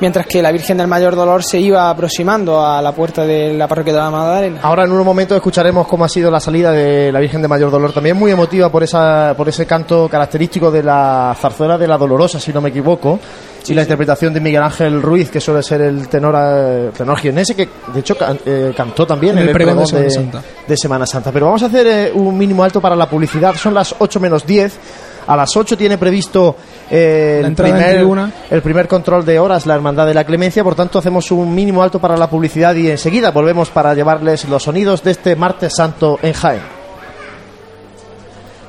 mientras que la Virgen del Mayor Dolor se iba aproximando a la puerta de la parroquia de la Magdalena. Ahora en unos momentos escucharemos cómo ha sido la salida de la Virgen de Mayor Dolor, también muy emotiva por esa por ese canto característico de la zarzuela de la Dolorosa, si no me equivoco, y la interpretación de Miguel Ángel Ruiz, que suele ser el tenor eh, tenor jiennense, que de hecho can- eh, cantó también En el el pregón de Semana Santa. de Semana Santa. Pero vamos a hacer eh, un mínimo alto para la publicidad, son las 8 menos 10. A las 8 tiene previsto eh, el, primer, el primer control de horas, la Hermandad de la Clemencia. Por tanto, hacemos un mínimo alto para la publicidad y enseguida volvemos para llevarles los sonidos de este martes santo en Jaén.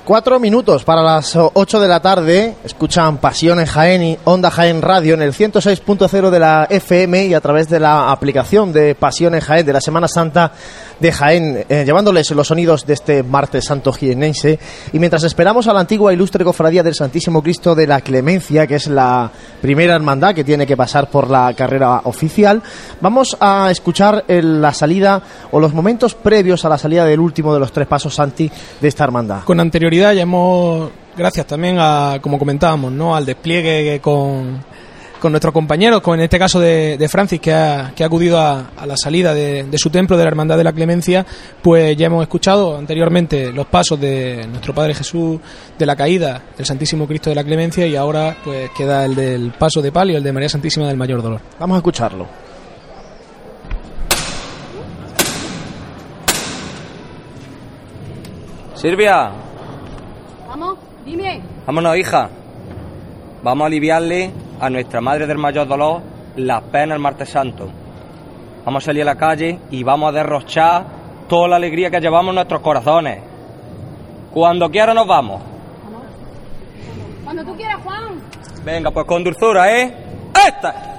Cuatro minutos para las ocho de la tarde. Escuchan Pasión en Jaén y Onda Jaén Radio en el 106.0 de la FM y a través de la aplicación de Pasión en Jaén de la Semana Santa de Jaén, eh, llevándoles los sonidos de este martes santo jienense. Y mientras esperamos a la antigua ilustre cofradía del Santísimo Cristo de la Clemencia, que es la primera hermandad que tiene que pasar por la carrera oficial, vamos a escuchar el- la salida o los momentos previos a la salida del último de los tres pasos Santi de esta hermandad. Con anterioridad ya hemos, gracias también a, como comentábamos, ¿no? al despliegue con, con nuestros compañeros, con en este caso de, de Francis, que ha, que ha acudido a, a la salida de, de su templo de la Hermandad de la Clemencia, pues ya hemos escuchado anteriormente los pasos de nuestro Padre Jesús de la Caída, del Santísimo Cristo de la Clemencia, y ahora pues queda el del paso de palio, el de María Santísima del Mayor Dolor. Vamos a escucharlo. Silvia, Vamos, dime. vámonos, hija. Vamos a aliviarle a nuestra Madre del Mayor Dolor las penas el martes santo. Vamos a salir a la calle y vamos a derrochar toda la alegría que llevamos en nuestros corazones. Cuando quiera nos vamos. Cuando tú quieras, Juan. Venga, pues con dulzura, ¿eh? ¡Esta!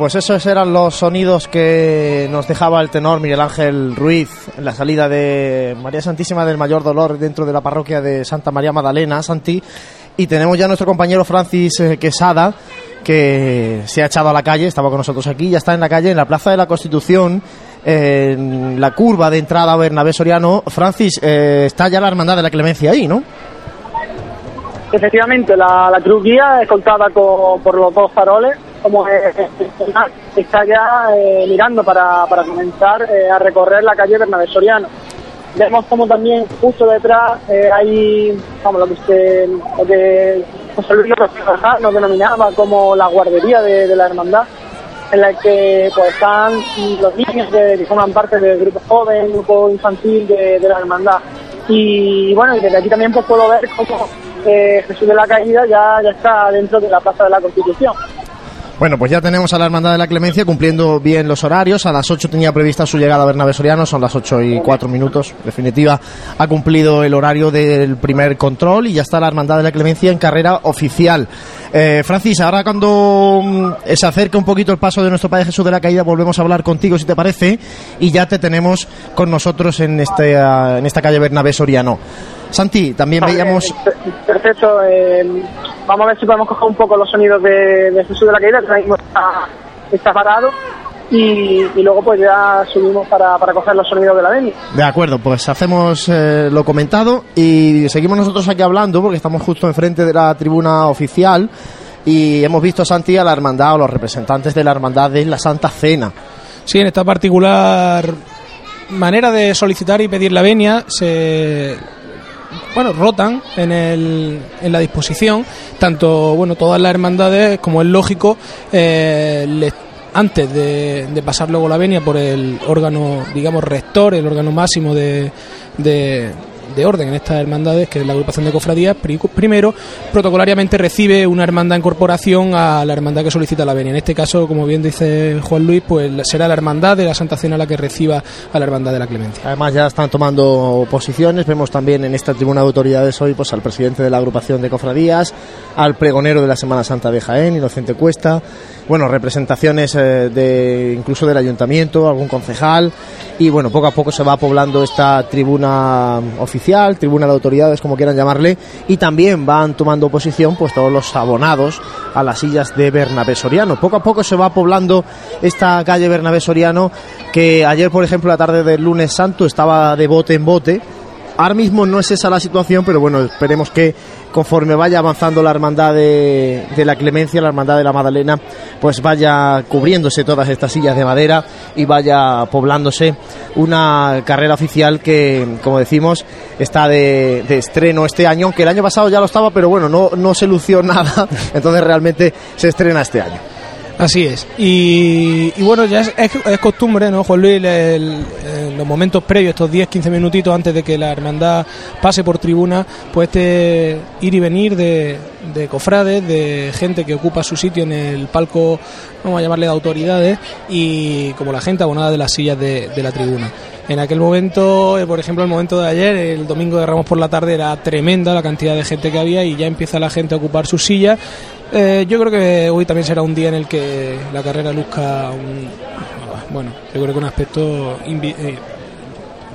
Pues esos eran los sonidos que nos dejaba el tenor Miguel Ángel Ruiz en la salida de María Santísima del Mayor Dolor dentro de la parroquia de Santa María Magdalena, Santi. Y tenemos ya a nuestro compañero Francis eh, Quesada, que se ha echado a la calle, estaba con nosotros aquí, ya está en la calle, en la Plaza de la Constitución, en la curva de entrada a Bernabé Soriano. Francis, eh, está ya la Hermandad de la Clemencia ahí, ¿no? Efectivamente, la, cruz guía, escoltada con- por los dos faroles, como es, está ya mirando para, para comenzar eh, a recorrer la calle Bernabé Soriano. Vemos como también justo detrás eh, hay vamos, lo que, se, lo que José Luis nos denominaba como la guardería de, de la hermandad, en la que pues están los niños de- que forman parte del grupo joven, grupo infantil de, de la hermandad. Y bueno, desde aquí también pues puedo ver cómo eh, Jesús de la Caída ya, ya está dentro de la Plaza de la Constitución. Bueno, pues ya tenemos a la Hermandad de la Clemencia cumpliendo bien los horarios. A las 8 tenía prevista su llegada a Bernabé Soriano, son las 8 y 4 minutos. En definitiva, ha cumplido el horario del primer control y ya está la Hermandad de la Clemencia en carrera oficial. Eh, Francis, ahora cuando mm, se acerque un poquito el paso de nuestro Padre Jesús de la Caída, volvemos a hablar contigo, si te parece, y ya te tenemos con nosotros en, este, ah, en esta calle Bernabé Soriano. Santi, también veíamos... Perfecto, eh, vamos a ver si podemos coger un poco los sonidos de, de Jesús de la Caída, que ahora mismo está, está parado, y, y luego pues ya subimos para, para coger los sonidos de la Beni. De acuerdo, pues hacemos eh, lo comentado y seguimos nosotros aquí hablando porque estamos justo enfrente de la tribuna oficial y hemos visto a Santi a la hermandad o los representantes de la hermandad de la Santa Cena. Sí, en esta particular manera de solicitar y pedir la venia se bueno, rotan en, el, en la disposición, tanto bueno todas las hermandades, como es lógico, eh, antes de, de pasar luego la venia por el órgano, digamos, rector, el órgano máximo de, de orden en estas hermandades, que es la agrupación de cofradías, pri- primero protocolariamente recibe una hermandad en corporación a la hermandad que solicita la venia. En este caso, como bien dice Juan Luis, pues será la hermandad de la Santa Cena la que reciba a la hermandad de la Clemencia. Además ya están tomando posiciones, vemos también en esta tribuna de autoridades hoy pues al presidente de la agrupación de cofradías, al pregonero de la Semana Santa de Jaén, Inocente Cuesta, bueno, representaciones eh, de incluso del ayuntamiento, algún concejal y bueno, poco a poco se va poblando esta tribuna oficial, tribuna de autoridades como quieran llamarle y también van tomando posición pues todos los abonados a las sillas de Bernabé Soriano. Poco a poco se va poblando esta calle Bernabé Soriano que ayer por ejemplo la tarde del lunes santo estaba de bote en bote Ahora mismo no es esa la situación, pero bueno, esperemos que conforme vaya avanzando la hermandad de, de la Clemencia, la hermandad de la Magdalena, pues vaya cubriéndose todas estas sillas de madera y vaya poblándose una carrera oficial que, como decimos, está de, de estreno este año, aunque el año pasado ya lo estaba, pero bueno, no, no se lució nada, entonces realmente se estrena este año. Así es. Y, bueno, ya es, es- costumbre, ¿no, Juan Luis? El- el- en los momentos previos, estos 10-15 minutitos antes de que la hermandad pase por tribuna, pues este ir y venir de, de cofrades, de gente que ocupa su sitio en el palco, vamos a llamarle de autoridades, y como la gente abonada de las sillas de, de la tribuna. En aquel momento, eh, por ejemplo, el momento de ayer, el domingo de Ramos por la tarde, era tremenda la cantidad de gente que había y ya empieza la gente a ocupar sus sillas. Eh, yo creo que hoy también será un día en el que la carrera luzca un, bueno, yo creo que un aspecto eh,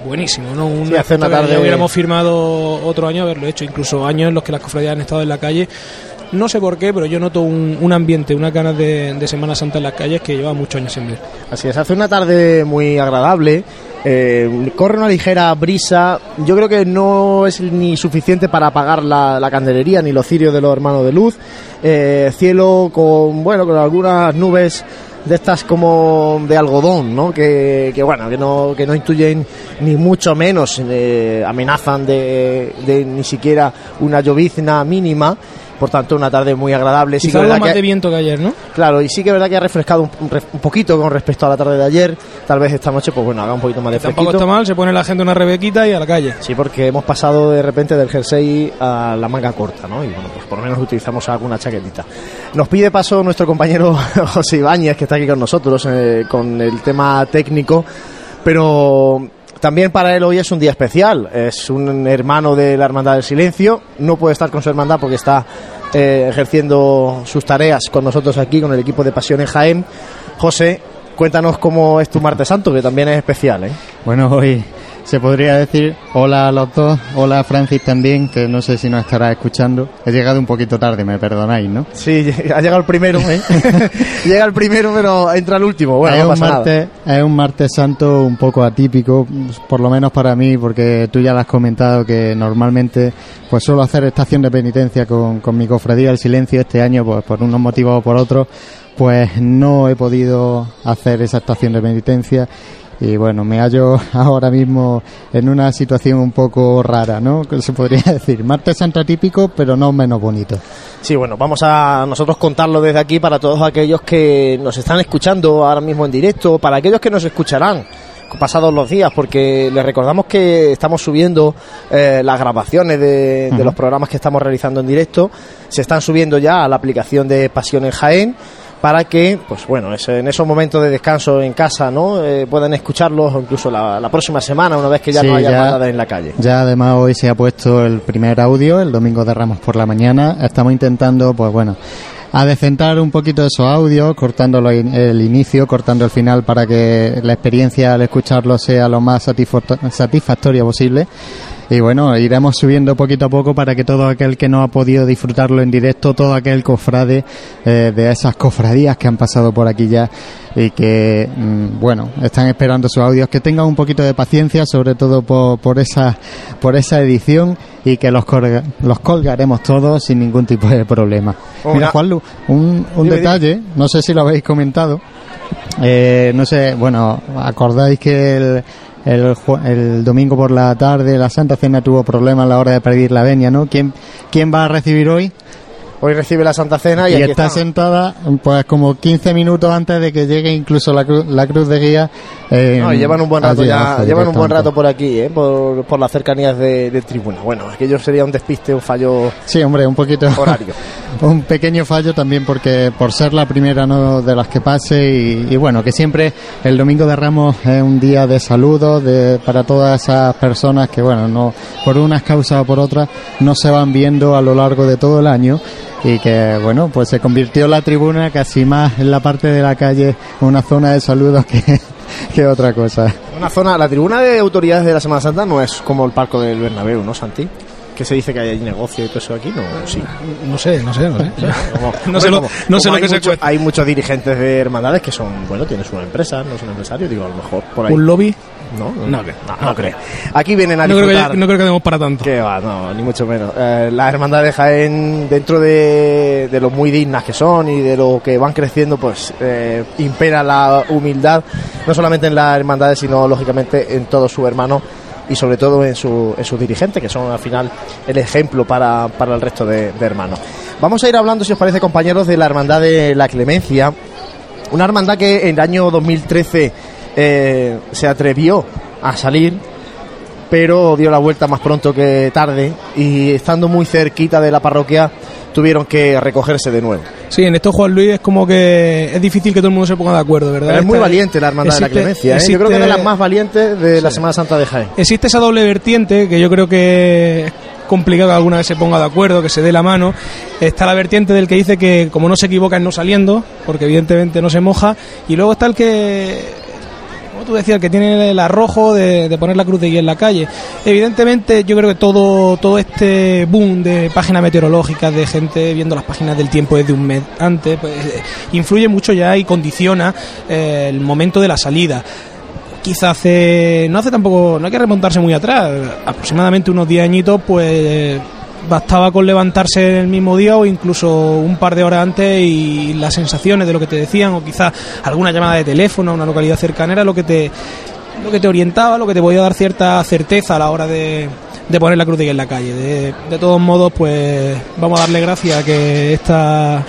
buenísimo, ¿no? Un Sí, hace una tarde- hubiéramos firmado otro año haberlo hecho, incluso años en los que las cofradías han estado en la calle. No sé por qué, pero yo noto un, un ambiente, unas ganas de, de Semana Santa en las calles que lleva muchos años sin ver. Así es, hace una tarde muy agradable. Eh, corre una ligera brisa. Yo creo que no es ni suficiente para apagar la, candelería ni los cirios de los hermanos de luz. Eh, cielo con bueno con algunas nubes de estas como de algodón, ¿no? Que, que, bueno que no que no intuyen ni mucho menos eh, amenazan de ni siquiera una llovizna mínima. Por tanto, una tarde muy agradable. Sí Quizá algo más que- de viento que ayer, ¿no? Claro, y sí que es verdad que ha refrescado un, un un poquito con respecto a la tarde de ayer. Tal vez esta noche, pues bueno, haga un poquito más de Tampoco fresquito. está mal, se pone la gente una rebequita y a la calle. Sí, porque hemos pasado de repente del jersey a la manga corta, ¿no? Y bueno, pues por lo menos utilizamos alguna chaquetita. Nos pide paso nuestro compañero José Ibáñez, que está aquí con nosotros, eh, con el tema técnico, pero también para él hoy es un día especial. Es un hermano de la Hermandad del Silencio, no puede estar con su hermandad porque está eh, ejerciendo sus tareas con nosotros aquí, con el equipo de Pasión en Jaén. José, cuéntanos cómo es tu martes santo, que también es especial, ¿eh? Bueno, hoy se podría decir hola a los dos, hola a Francis también, que no sé si nos estará escuchando. He llegado un poquito tarde, me perdonáis, ¿no? Sí, ha llegado el primero, ¿eh? Llega el primero, pero entra el último. Bueno, es, no un nada. martes, es un martes santo un poco atípico, por lo menos para mí, porque tú ya lo has comentado que normalmente pues suelo hacer estación de penitencia con, con mi cofradía El Silencio. Este año, pues por unos motivos o por otros, pues no he podido hacer esa estación de penitencia. Y bueno, me hallo ahora mismo en una situación un poco rara, ¿no? Que se podría decir. Martes santo atípico, pero no menos bonito. Sí, bueno, vamos a nosotros contarlo desde aquí para todos aquellos que nos están escuchando ahora mismo en directo, para aquellos que nos escucharán pasados los días, porque les recordamos que estamos subiendo eh, las grabaciones de, los programas que estamos realizando en directo, se están subiendo ya a la aplicación de Pasión en Jaén para que, pues bueno, en esos momentos de descanso en casa, ¿no? Eh, puedan escucharlos o incluso la, la próxima semana, una vez que ya Sí, no haya ya- hermandades en la calle. Ya además hoy se ha puesto el primer audio, el domingo de Ramos por la mañana. Estamos intentando, pues bueno, adecentar un poquito esos audios, cortando lo in- el inicio, cortando el final para que la experiencia al escucharlo sea lo más satisfacto- satisfactoria posible. Y bueno, iremos subiendo poquito a poco para que todo aquel que no ha podido disfrutarlo en directo, todo aquel cofrade eh, de esas cofradías que han pasado por aquí ya y que, mm, bueno, están esperando sus audios, que tengan un poquito de paciencia, sobre todo por, por esa por esa edición y que los, colga- los colgaremos todos sin ningún tipo de problema. Mira, Juanlu, un, un Dime, detalle, no sé si lo habéis comentado, eh, no sé, bueno, acordáis que el, el, el domingo por la tarde la Santa Cena tuvo problemas a la hora de pedir la venia, ¿no? ¿Quién, quién va a recibir hoy? Hoy recibe la Santa Cena y, y aquí está sentada pues como 15 minutos antes de que llegue incluso la, cru- la cruz de guía. eh, No, llevan un buen rato ya, llevan un buen rato por aquí, ¿eh? por, por las cercanías de, de tribuna. Bueno, aquello sería un despiste, un fallo Sí, hombre, un poquito. horario. un pequeño fallo también porque por ser la primera no de las que pase y, y bueno, que siempre el domingo de Ramos es un día de saludos de, para todas esas personas que bueno, no por unas causas o por otras no se van viendo a lo largo de todo el año y que bueno, pues se convirtió la tribuna casi más en la parte de la calle una zona de saludos que, que otra cosa. Una zona, la tribuna de autoridades de la Semana Santa no es como el palco del Bernabéu, ¿no, Santi? Que se dice que hay negocio y todo eso aquí, no, sí. No sé, no sé, no sé. Como- No sé lo- como- no sé lo que hay se mucho-. Hay muchos dirigentes de hermandades que son, bueno, tienen su empresa, no son empresarios, digo, a lo mejor por ahí. ¿Un lobby? No, No, no, no creo. Aquí vienen a No creo, disfrutar. que, no creo que demos para tanto. Que va, no, ni mucho menos. Eh, las hermandades de Jaén, dentro de, de lo muy dignas que son y de lo que van creciendo, pues eh, impera la humildad, no solamente en las hermandades, sino lógicamente en todos sus hermanos y sobre todo en, su, en sus dirigentes, que son al final el ejemplo para, para el resto de, de hermanos. Vamos a ir hablando, si os parece, compañeros, de la hermandad de la Clemencia. Una hermandad que en el año 2013 eh, se atrevió a salir pero dio la vuelta más pronto que tarde y estando muy cerquita de la parroquia tuvieron que recogerse de nuevo. Sí, en esto Juan Luis es como que es difícil que todo el mundo se ponga de acuerdo, ¿verdad? Pero es muy valiente la hermandad de la Clemencia, ¿eh? yo creo que es de las más valientes de la Semana Santa de Jaén. Existe esa doble vertiente que yo creo que es complicado que alguna vez se ponga de acuerdo, que se dé la mano. Está la vertiente del que dice que como no se equivoca es no saliendo, porque evidentemente no se moja. Y luego está el que, como tú decías, que tiene el arrojo de, de poner la cruz de guía en la calle. Evidentemente yo creo que todo, todo este boom de páginas meteorológicas, de gente viendo las páginas del tiempo desde un mes antes, pues eh, influye mucho ya y condiciona eh, el momento de la salida quizá hace no hace tampoco no hay que remontarse muy atrás aproximadamente unos 10 añitos pues bastaba con levantarse en el mismo día o incluso un par de horas antes y las sensaciones de lo que te decían o quizás alguna llamada de teléfono a una localidad cercana era lo que te lo que te orientaba lo que te podía dar cierta certeza a la hora de, de poner la cruz de guía en la calle. De, de todos modos pues vamos a darle gracias a que esta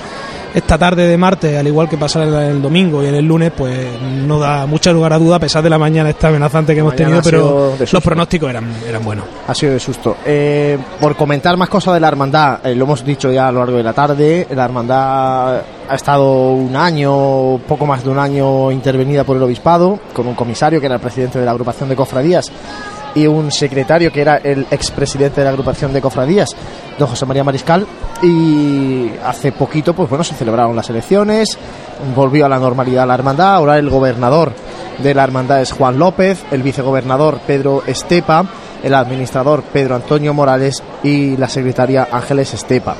esta tarde de martes, al igual que pasar el, domingo y en el lunes, pues no da mucho lugar a duda, a pesar de la mañana esta amenazante que hemos tenido, pero los pronósticos eran, eran buenos. Ha sido de susto. Eh, por comentar más cosas de la hermandad, eh, lo hemos dicho ya a lo largo de la tarde, la hermandad ha estado un año, poco más de un año intervenida por el obispado, con un comisario que era el presidente de la agrupación de cofradías y un secretario que era el expresidente de la agrupación de cofradías, don José María Mariscal. Y hace poquito, pues bueno, se celebraron las elecciones, volvió a la normalidad la hermandad, ahora el gobernador de la hermandad es Juan López, el vicegobernador Pedro Estepa, el administrador Pedro Antonio Morales y la secretaria Ángeles Estepa.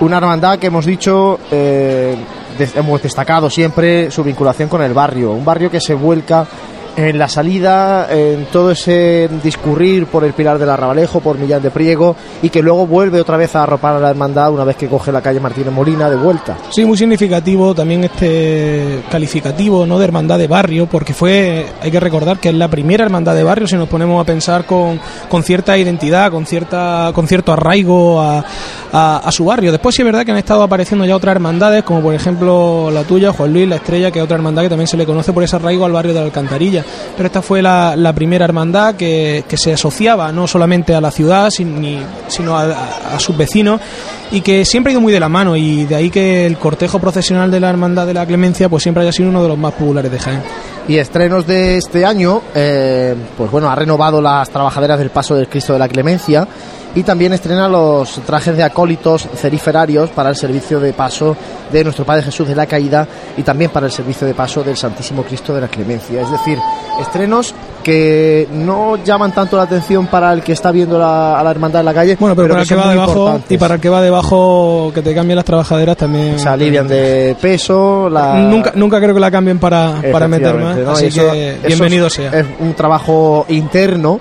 Una hermandad que hemos dicho, eh, hemos destacado siempre su vinculación con el barrio, un barrio que se vuelca en la salida, en todo ese discurrir por el Pilar del Arrabalejo, por Millán de Priego, y que luego vuelve otra vez a arropar a la hermandad una vez que coge la calle Martínez Molina de vuelta. Sí, muy significativo también este calificativo no de hermandad de barrio, porque fue, hay que recordar que es la primera hermandad de barrio, si nos ponemos a pensar con, con cierta identidad, con cierta con cierto arraigo a, a- su barrio. Después sí es verdad que han estado apareciendo ya otras hermandades, como por ejemplo la tuya, Juan Luis, la Estrella, que es otra hermandad que también se le conoce por ese arraigo al barrio de la Alcantarilla. Pero esta fue la, primera hermandad que, que se asociaba no solamente a la ciudad, sino a sus vecinos y que siempre ha ido muy de la mano y de ahí que el cortejo procesional de la Hermandad de la Clemencia pues siempre haya sido uno de los más populares de Jaén. Y estrenos de este año, eh, pues bueno, ha renovado las trabajaderas del Paso del Cristo de la Clemencia y también estrena los trajes de acólitos ceriferarios para el servicio de paso de nuestro Padre Jesús de la Caída y también para el servicio de paso del Santísimo Cristo de la Clemencia. Es decir, estrenos que no llaman tanto la atención para el que está viendo la- a la hermandad en la calle, Bueno, pero, para el que va debajo y para el que va debajo que te cambien las trabajaderas también. se alivian de peso. La... Nunca, nunca creo que la cambien para, para meter más, así eso- que bienvenido sea. Es un trabajo interno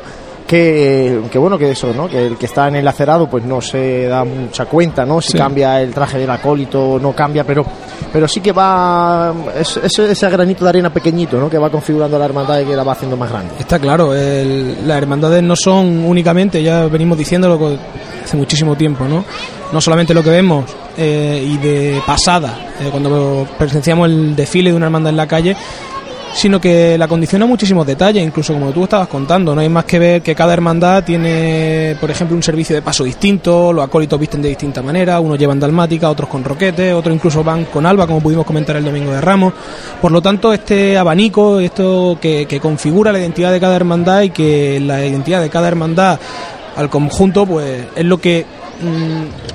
que, que bueno que eso, ¿no? Que el que está en el acerado pues no se da mucha cuenta, ¿no? Si Sí. cambia el traje del acólito no cambia, pero pero sí que va es, es ese granito de arena pequeñito, ¿no? Que va configurando la hermandad y que la va haciendo más grande. Está claro, el- las hermandades no son únicamente, ya venimos diciéndolo hace muchísimo tiempo, ¿no? No solamente lo que vemos eh, y de pasada, eh, cuando presenciamos el desfile de una hermandad en la calle, sino que la condiciona muchísimos detalles, incluso como tú estabas contando, no hay más que ver que cada hermandad tiene, por ejemplo, un servicio de paso distinto, los acólitos visten de distinta manera, unos llevan dalmática, otros con roquete, otros incluso van con alba, como pudimos comentar el domingo de Ramos. Por lo tanto, este abanico, esto que, que configura la identidad de cada hermandad y que la identidad de cada hermandad al conjunto, pues es lo que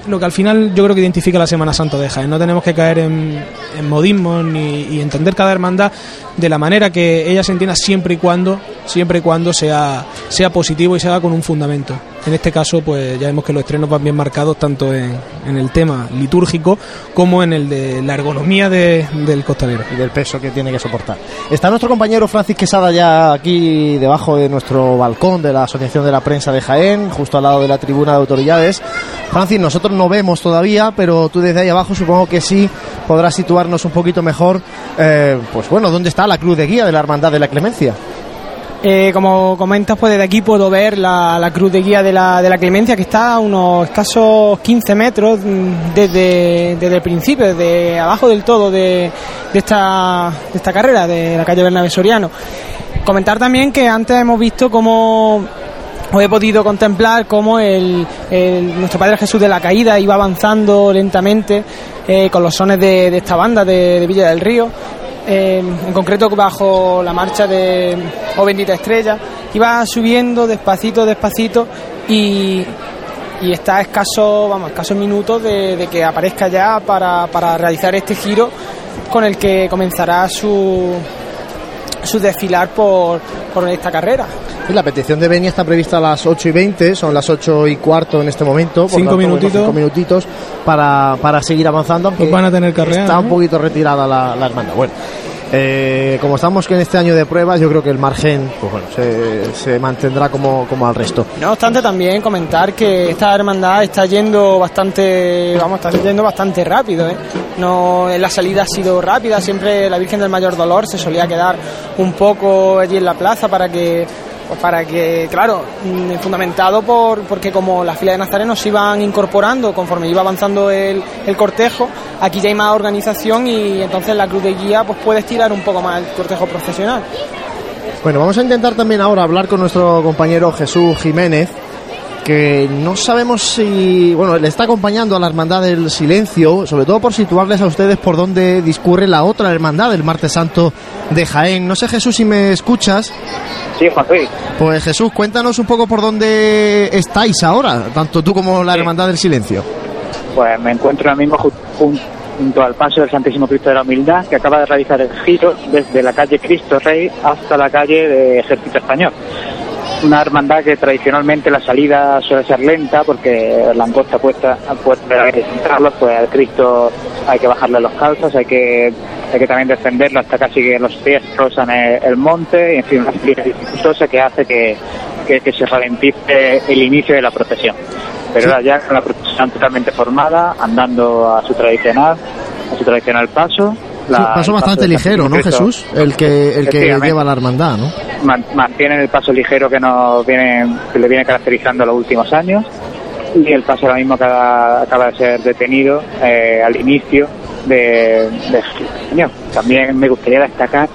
lo que al final yo creo que identifica la Semana Santa de Jaén. No tenemos que caer en, en modismos ni y entender cada hermandad de la manera que ella se entienda siempre y cuando siempre y cuando sea sea positivo y se haga con un fundamento. En este caso, pues ya vemos que los estrenos van bien marcados tanto en, el tema litúrgico como en el de la ergonomía de- del costalero. y del peso que tiene que soportar. Está nuestro compañero Francis Quesada ya aquí debajo de nuestro balcón de la Asociación de la Prensa de Jaén, justo al lado de la tribuna de autoridades. Francis, nosotros no vemos todavía, pero tú desde ahí abajo supongo que sí podrás situarnos un poquito mejor, eh, pues bueno, ¿dónde está la cruz de guía de la Hermandad de la Clemencia? Eh, como comentas, pues desde aquí puedo ver la, la cruz de guía de la, de la Clemencia, que está a unos escasos 15 metros mm, desde, desde el principio, desde abajo del todo de, de esta, esta carrera, de la calle Bernabé Soriano. Comentar también que antes hemos visto cómo o he podido contemplar cómo el, el- nuestro Padre Jesús de la Caída iba avanzando lentamente eh, con los sones de, de esta banda de Villa del Río, eh, en concreto bajo la marcha de Oh Bendita Estrella, iba subiendo despacito, despacito y, y está a escasos, vamos, escasos minutos de, de que aparezca ya para, para realizar este giro con el que comenzará su, su desfilar por, por esta carrera. Y la petición de Beni está prevista a las 8 y 20, son las 8 y cuarto en este momento. por Cinco tanto, bueno, minutitos. cinco minutitos para, para seguir avanzando. aunque Pues van a tener carrera, Está ¿no? un poquito retirada la, la hermandad. Bueno, eh, como estamos en este año de pruebas, yo creo que el margen pues se, se mantendrá como, como al resto. No obstante, también comentar que esta hermandad está yendo bastante, vamos, está yendo bastante rápido, ¿eh? No, la salida ha sido rápida, siempre la Virgen del Mayor Dolor se solía quedar un poco allí en la plaza para que, pues para que, claro, mm, fundamentado por, porque como las filas de nazarenos se iban incorporando conforme iba avanzando el, el cortejo, aquí ya hay más organización y entonces la cruz de guía pues puede estirar un poco más el cortejo profesional. Bueno, vamos a intentar también ahora hablar con nuestro compañero Jesús Jiménez, que no sabemos si, bueno, le está acompañando a la Hermandad del Silencio, sobre todo por situarles a ustedes por dónde discurre la otra hermandad, el Martes Santo de Jaén. No sé, Jesús, si me escuchas. Sí, Juan Luis. Pues Jesús, cuéntanos un poco por dónde estáis ahora, tanto tú como la Hermandad del Silencio. Pues me encuentro ahora mismo ju- jun- junto al paso del Santísimo Cristo de la Humildad, que acaba de realizar el giro desde la calle Cristo Rey hasta la calle de Ejército Español. Una hermandad que tradicionalmente la salida suele ser lenta porque la angosta que entrarlos, pues al Cristo hay que bajarle los calzas, hay que hay que también defenderlo hasta casi que los pies rozan el, el monte, y en fin, una salida dificultosa que hace que, que, que se ralentice el inicio de la procesión. Pero ahora ya con la procesión totalmente formada, andando a su tradicional, a su tradicional paso. La- paso bastante ligero, ¿no, Jesús? El que, el que lleva la hermandad, ¿no? man- mantienen el paso ligero que nos viene que le viene caracterizando los últimos años y el paso ahora mismo acaba, acaba de ser detenido eh, al inicio de, de. También me gustaría destacar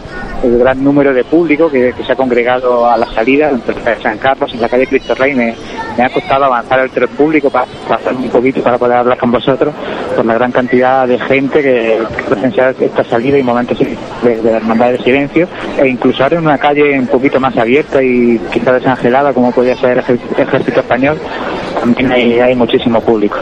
el gran número de público que, se ha congregado a la salida entre San Carlos en la calle Cristo Rey. Me, ha costado avanzar entre el público para pasar un poquito para poder hablar con vosotros por la gran cantidad de gente que, que presencia esta salida y momentos de, de la Hermandad del Silencio e incluso ahora en una calle un poquito más abierta y quizá desangelada como podría ser el Ejército Español también hay, hay muchísimo público.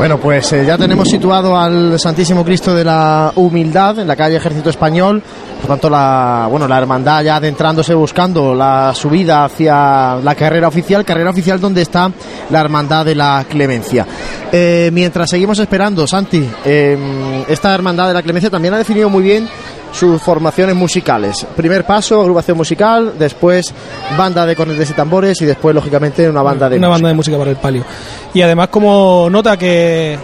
Bueno, pues eh, ya tenemos situado al Santísimo Cristo de la Humildad en la calle Ejército Español. Por tanto, la, bueno, la hermandad ya adentrándose buscando la subida hacia la carrera oficial, carrera oficial donde está la hermandad de la Clemencia. Eh, mientras seguimos esperando, Santi, eh, esta hermandad de la Clemencia también ha definido muy bien sus formaciones musicales. Primer paso, agrupación musical, después banda de cornetes y tambores y después, lógicamente, una banda de una música. banda de música para el palio. Y además como nota que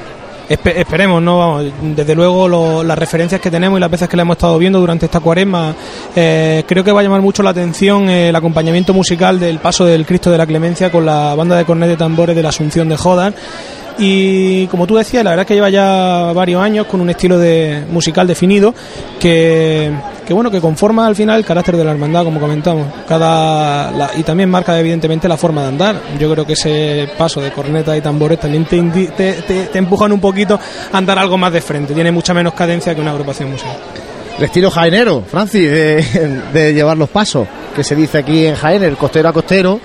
espe- esperemos, no vamos, desde luego lo- las referencias que tenemos y las veces que la hemos estado viendo durante esta cuaresma, eh, creo que va a llamar mucho la atención eh, el acompañamiento musical del paso del Cristo de la Clemencia con la banda de cornet de tambores de la Asunción de Jodan y como tú decías, la verdad es que lleva ya varios años con un estilo de musical definido que, bueno, que conforma al final el carácter de la hermandad, como comentamos, cada la- y también marca evidentemente la forma de andar. Yo creo que ese paso de corneta y tambores también te, te- te empujan un poquito a andar algo más de frente, tiene mucha menos cadencia que una agrupación musical. El estilo jaenero, Francis, de, de llevar los pasos, que se dice aquí en Jaén, el costero a costero,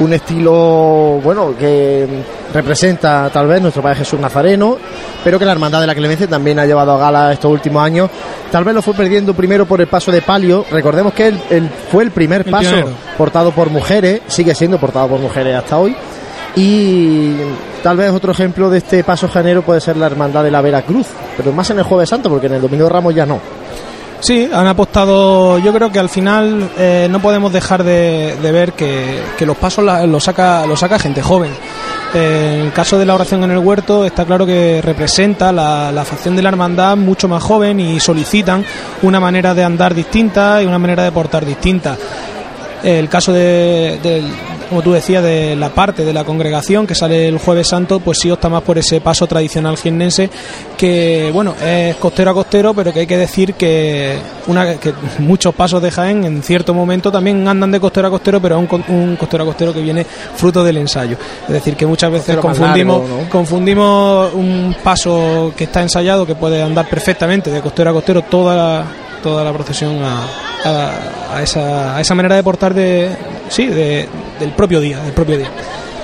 un estilo, bueno, que representa tal vez nuestro Padre Jesús Nazareno, pero que la Hermandad de la Clemencia también ha llevado a gala estos últimos años. Tal vez lo fue perdiendo primero por el paso de palio. Recordemos que él, él fue el primer El paso pionero. portado por mujeres, sigue siendo portado por mujeres hasta hoy. Y tal vez otro ejemplo de este paso jaenero puede ser la Hermandad de la Veracruz, pero más en el Jueves Santo, porque en el Domingo de Ramos ya no. Sí, han apostado. Yo creo que al final eh, no podemos dejar de, ver que, los pasos los saca, los saca gente joven. Eh, en el caso de la oración en el huerto, está claro que representa la, facción de la hermandad mucho más joven y solicitan una manera de andar distinta y una manera de portar distinta. El caso de, como tú decías, de la parte de la congregación que sale el Jueves Santo, pues sí opta más por ese paso tradicional jiennense que, bueno, es costero a costero, pero que hay que decir que, una, que muchos pasos de Jaén en cierto momento también andan de costero a costero, pero es un, un costero a costero que viene fruto del ensayo. Es decir, que muchas veces Costero confundimos, largo, ¿no? confundimos un paso que está ensayado, que puede andar perfectamente de costero a costero toda la, toda la procesión a, a- esa, a esa manera de portar de, sí, de- del propio día, del propio día.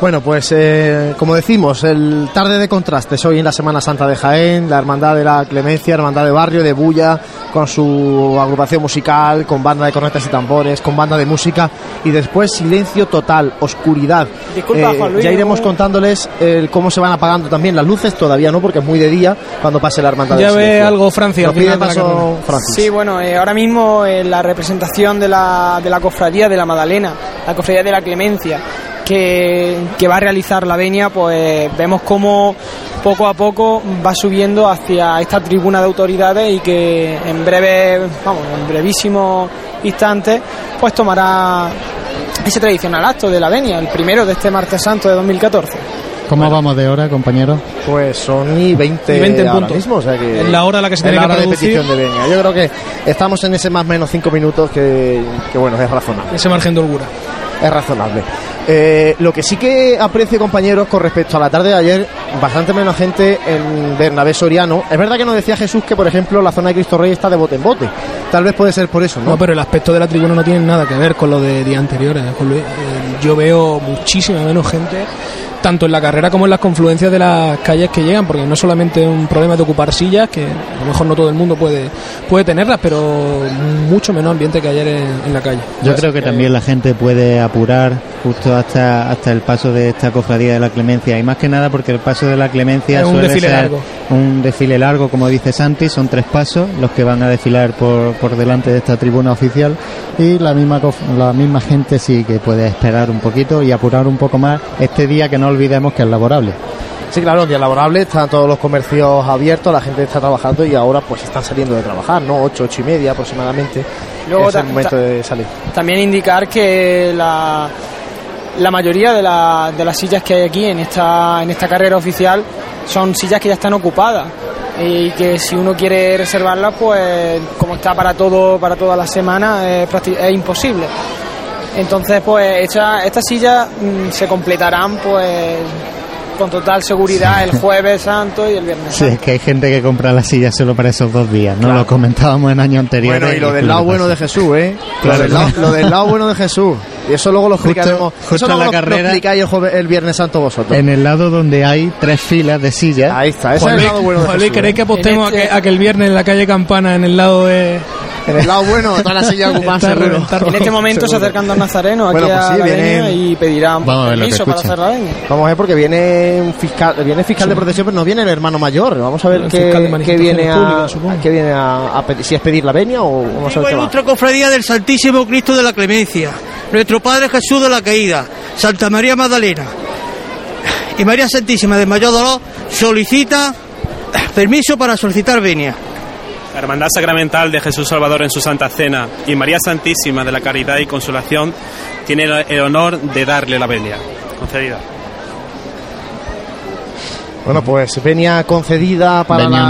Bueno, pues eh, como decimos, el tarde de contrastes hoy en la Semana Santa de Jaén, la Hermandad de la Clemencia, Hermandad de Barrio, de Bulla, con su agrupación musical, con banda de cornetas y tambores, con banda de música, y después silencio total, oscuridad. Disculpa, Eh, Juan Luis, ya iremos no- contándoles el cómo se van apagando también las luces, todavía no, porque es muy de día cuando pase la Hermandad Ya ve Silencio. algo Francia al final de paso. Francis. Sí, bueno, eh, ahora mismo eh, la representación de la, de la cofradía de la Madalena, la cofradía de la Clemencia, que, que va a realizar la venia, pues vemos cómo poco a poco va subiendo hacia esta tribuna de autoridades y que en breve, vamos, en brevísimos instantes, pues tomará ese tradicional acto de la venia, el primero de este martes santo de 2014. ¿Cómo vamos de hora, compañero? Pues son y 20, Y 20 en ahora punto. mismo, o sea que Es la hora a la que se tiene la que hora de petición de Venia. Yo creo que estamos en ese más o menos 5 minutos que, que, bueno, es razonable. Ese margen de holgura. Es razonable. Eh, lo que sí que aprecio, compañeros, con respecto a la tarde de ayer, bastante menos gente en Bernabé Soriano. Es verdad que nos decía Jesús que, por ejemplo, la zona de Cristo Rey está de bote en bote. Tal vez puede ser por eso, ¿no? Pero el aspecto de la tribuna no tiene nada que ver con lo de días anteriores. Luis. Eh, Yo veo muchísima menos gente, tanto en la carrera como en las confluencias de las calles que llegan, porque no es solamente un problema de ocupar sillas, que a lo mejor no todo el mundo puede, puede tenerlas, pero mucho menos ambiente que ayer en, en la calle. Yo creo que también la gente puede apurar justo hasta, hasta el paso de esta cofradía de la clemencia y más que nada porque el paso de la clemencia Es un suele desfile ser largo. un desfile largo como dice Santi son tres pasos los que van a desfilar por, por delante de esta tribuna oficial y la misma la misma gente sí que puede esperar un poquito y apurar un poco más este día que no olvidemos que es laborable Sí, claro, un día laborable, están todos los comercios abiertos, la gente está trabajando y ahora pues están saliendo de trabajar, ¿no? 8, 8 y media aproximadamente. Luego es el momento de salir. También indicar que la, la mayoría de, la- de las sillas que hay aquí en esta, en esta carrera oficial son sillas que ya están ocupadas y que si uno quiere reservarlas, pues como está para todo para toda la semana, es imposible. Entonces, pues esta- estas sillas mm, se completarán pues con total seguridad el jueves santo y el viernes sí santo. es que hay gente que compra las sillas solo para esos dos días no Claro. lo comentábamos en años anteriores Bueno, y lo del lo lado bueno de Jesús, ¿eh? Claro. Lo, del lado, lo del lado bueno de Jesús. Y eso luego lo Justo- explicaremos. justo eso luego la lo- lo carrera- explicáis el, jueves- el viernes santo vosotros. en el lado donde hay tres filas de sillas Ahí está, ese es el lado bueno de Jesús. ¿queréis ¿eh? que apostemos En este- a, que, a que el viernes en la calle Campana, en el lado de... En el lado bueno, toda la silla Está seguro. En este momento se Seguro. acercan dos nazarenos aquí Bueno, pues a la y que permiso para hacer la venia. Vamos a ver porque viene un fiscal, viene fiscal de protección, pero no viene el hermano mayor. Vamos a ver El qué, fiscal de qué viene a, qué viene a, a pedir, si es pedir la venia o vamos a ver qué va. nuestra cofradía del Santísimo Cristo de la Clemencia, nuestro Padre Jesús de la Caída, Santa María Magdalena y María Santísima del Mayor Dolor solicita permiso para solicitar venia. La Hermandad Sacramental de Jesús Salvador en su Santa Cena y María Santísima de la Caridad y Consolación tiene el- honor de darle la venia. Concedida. Bueno, pues venia concedida para Venia la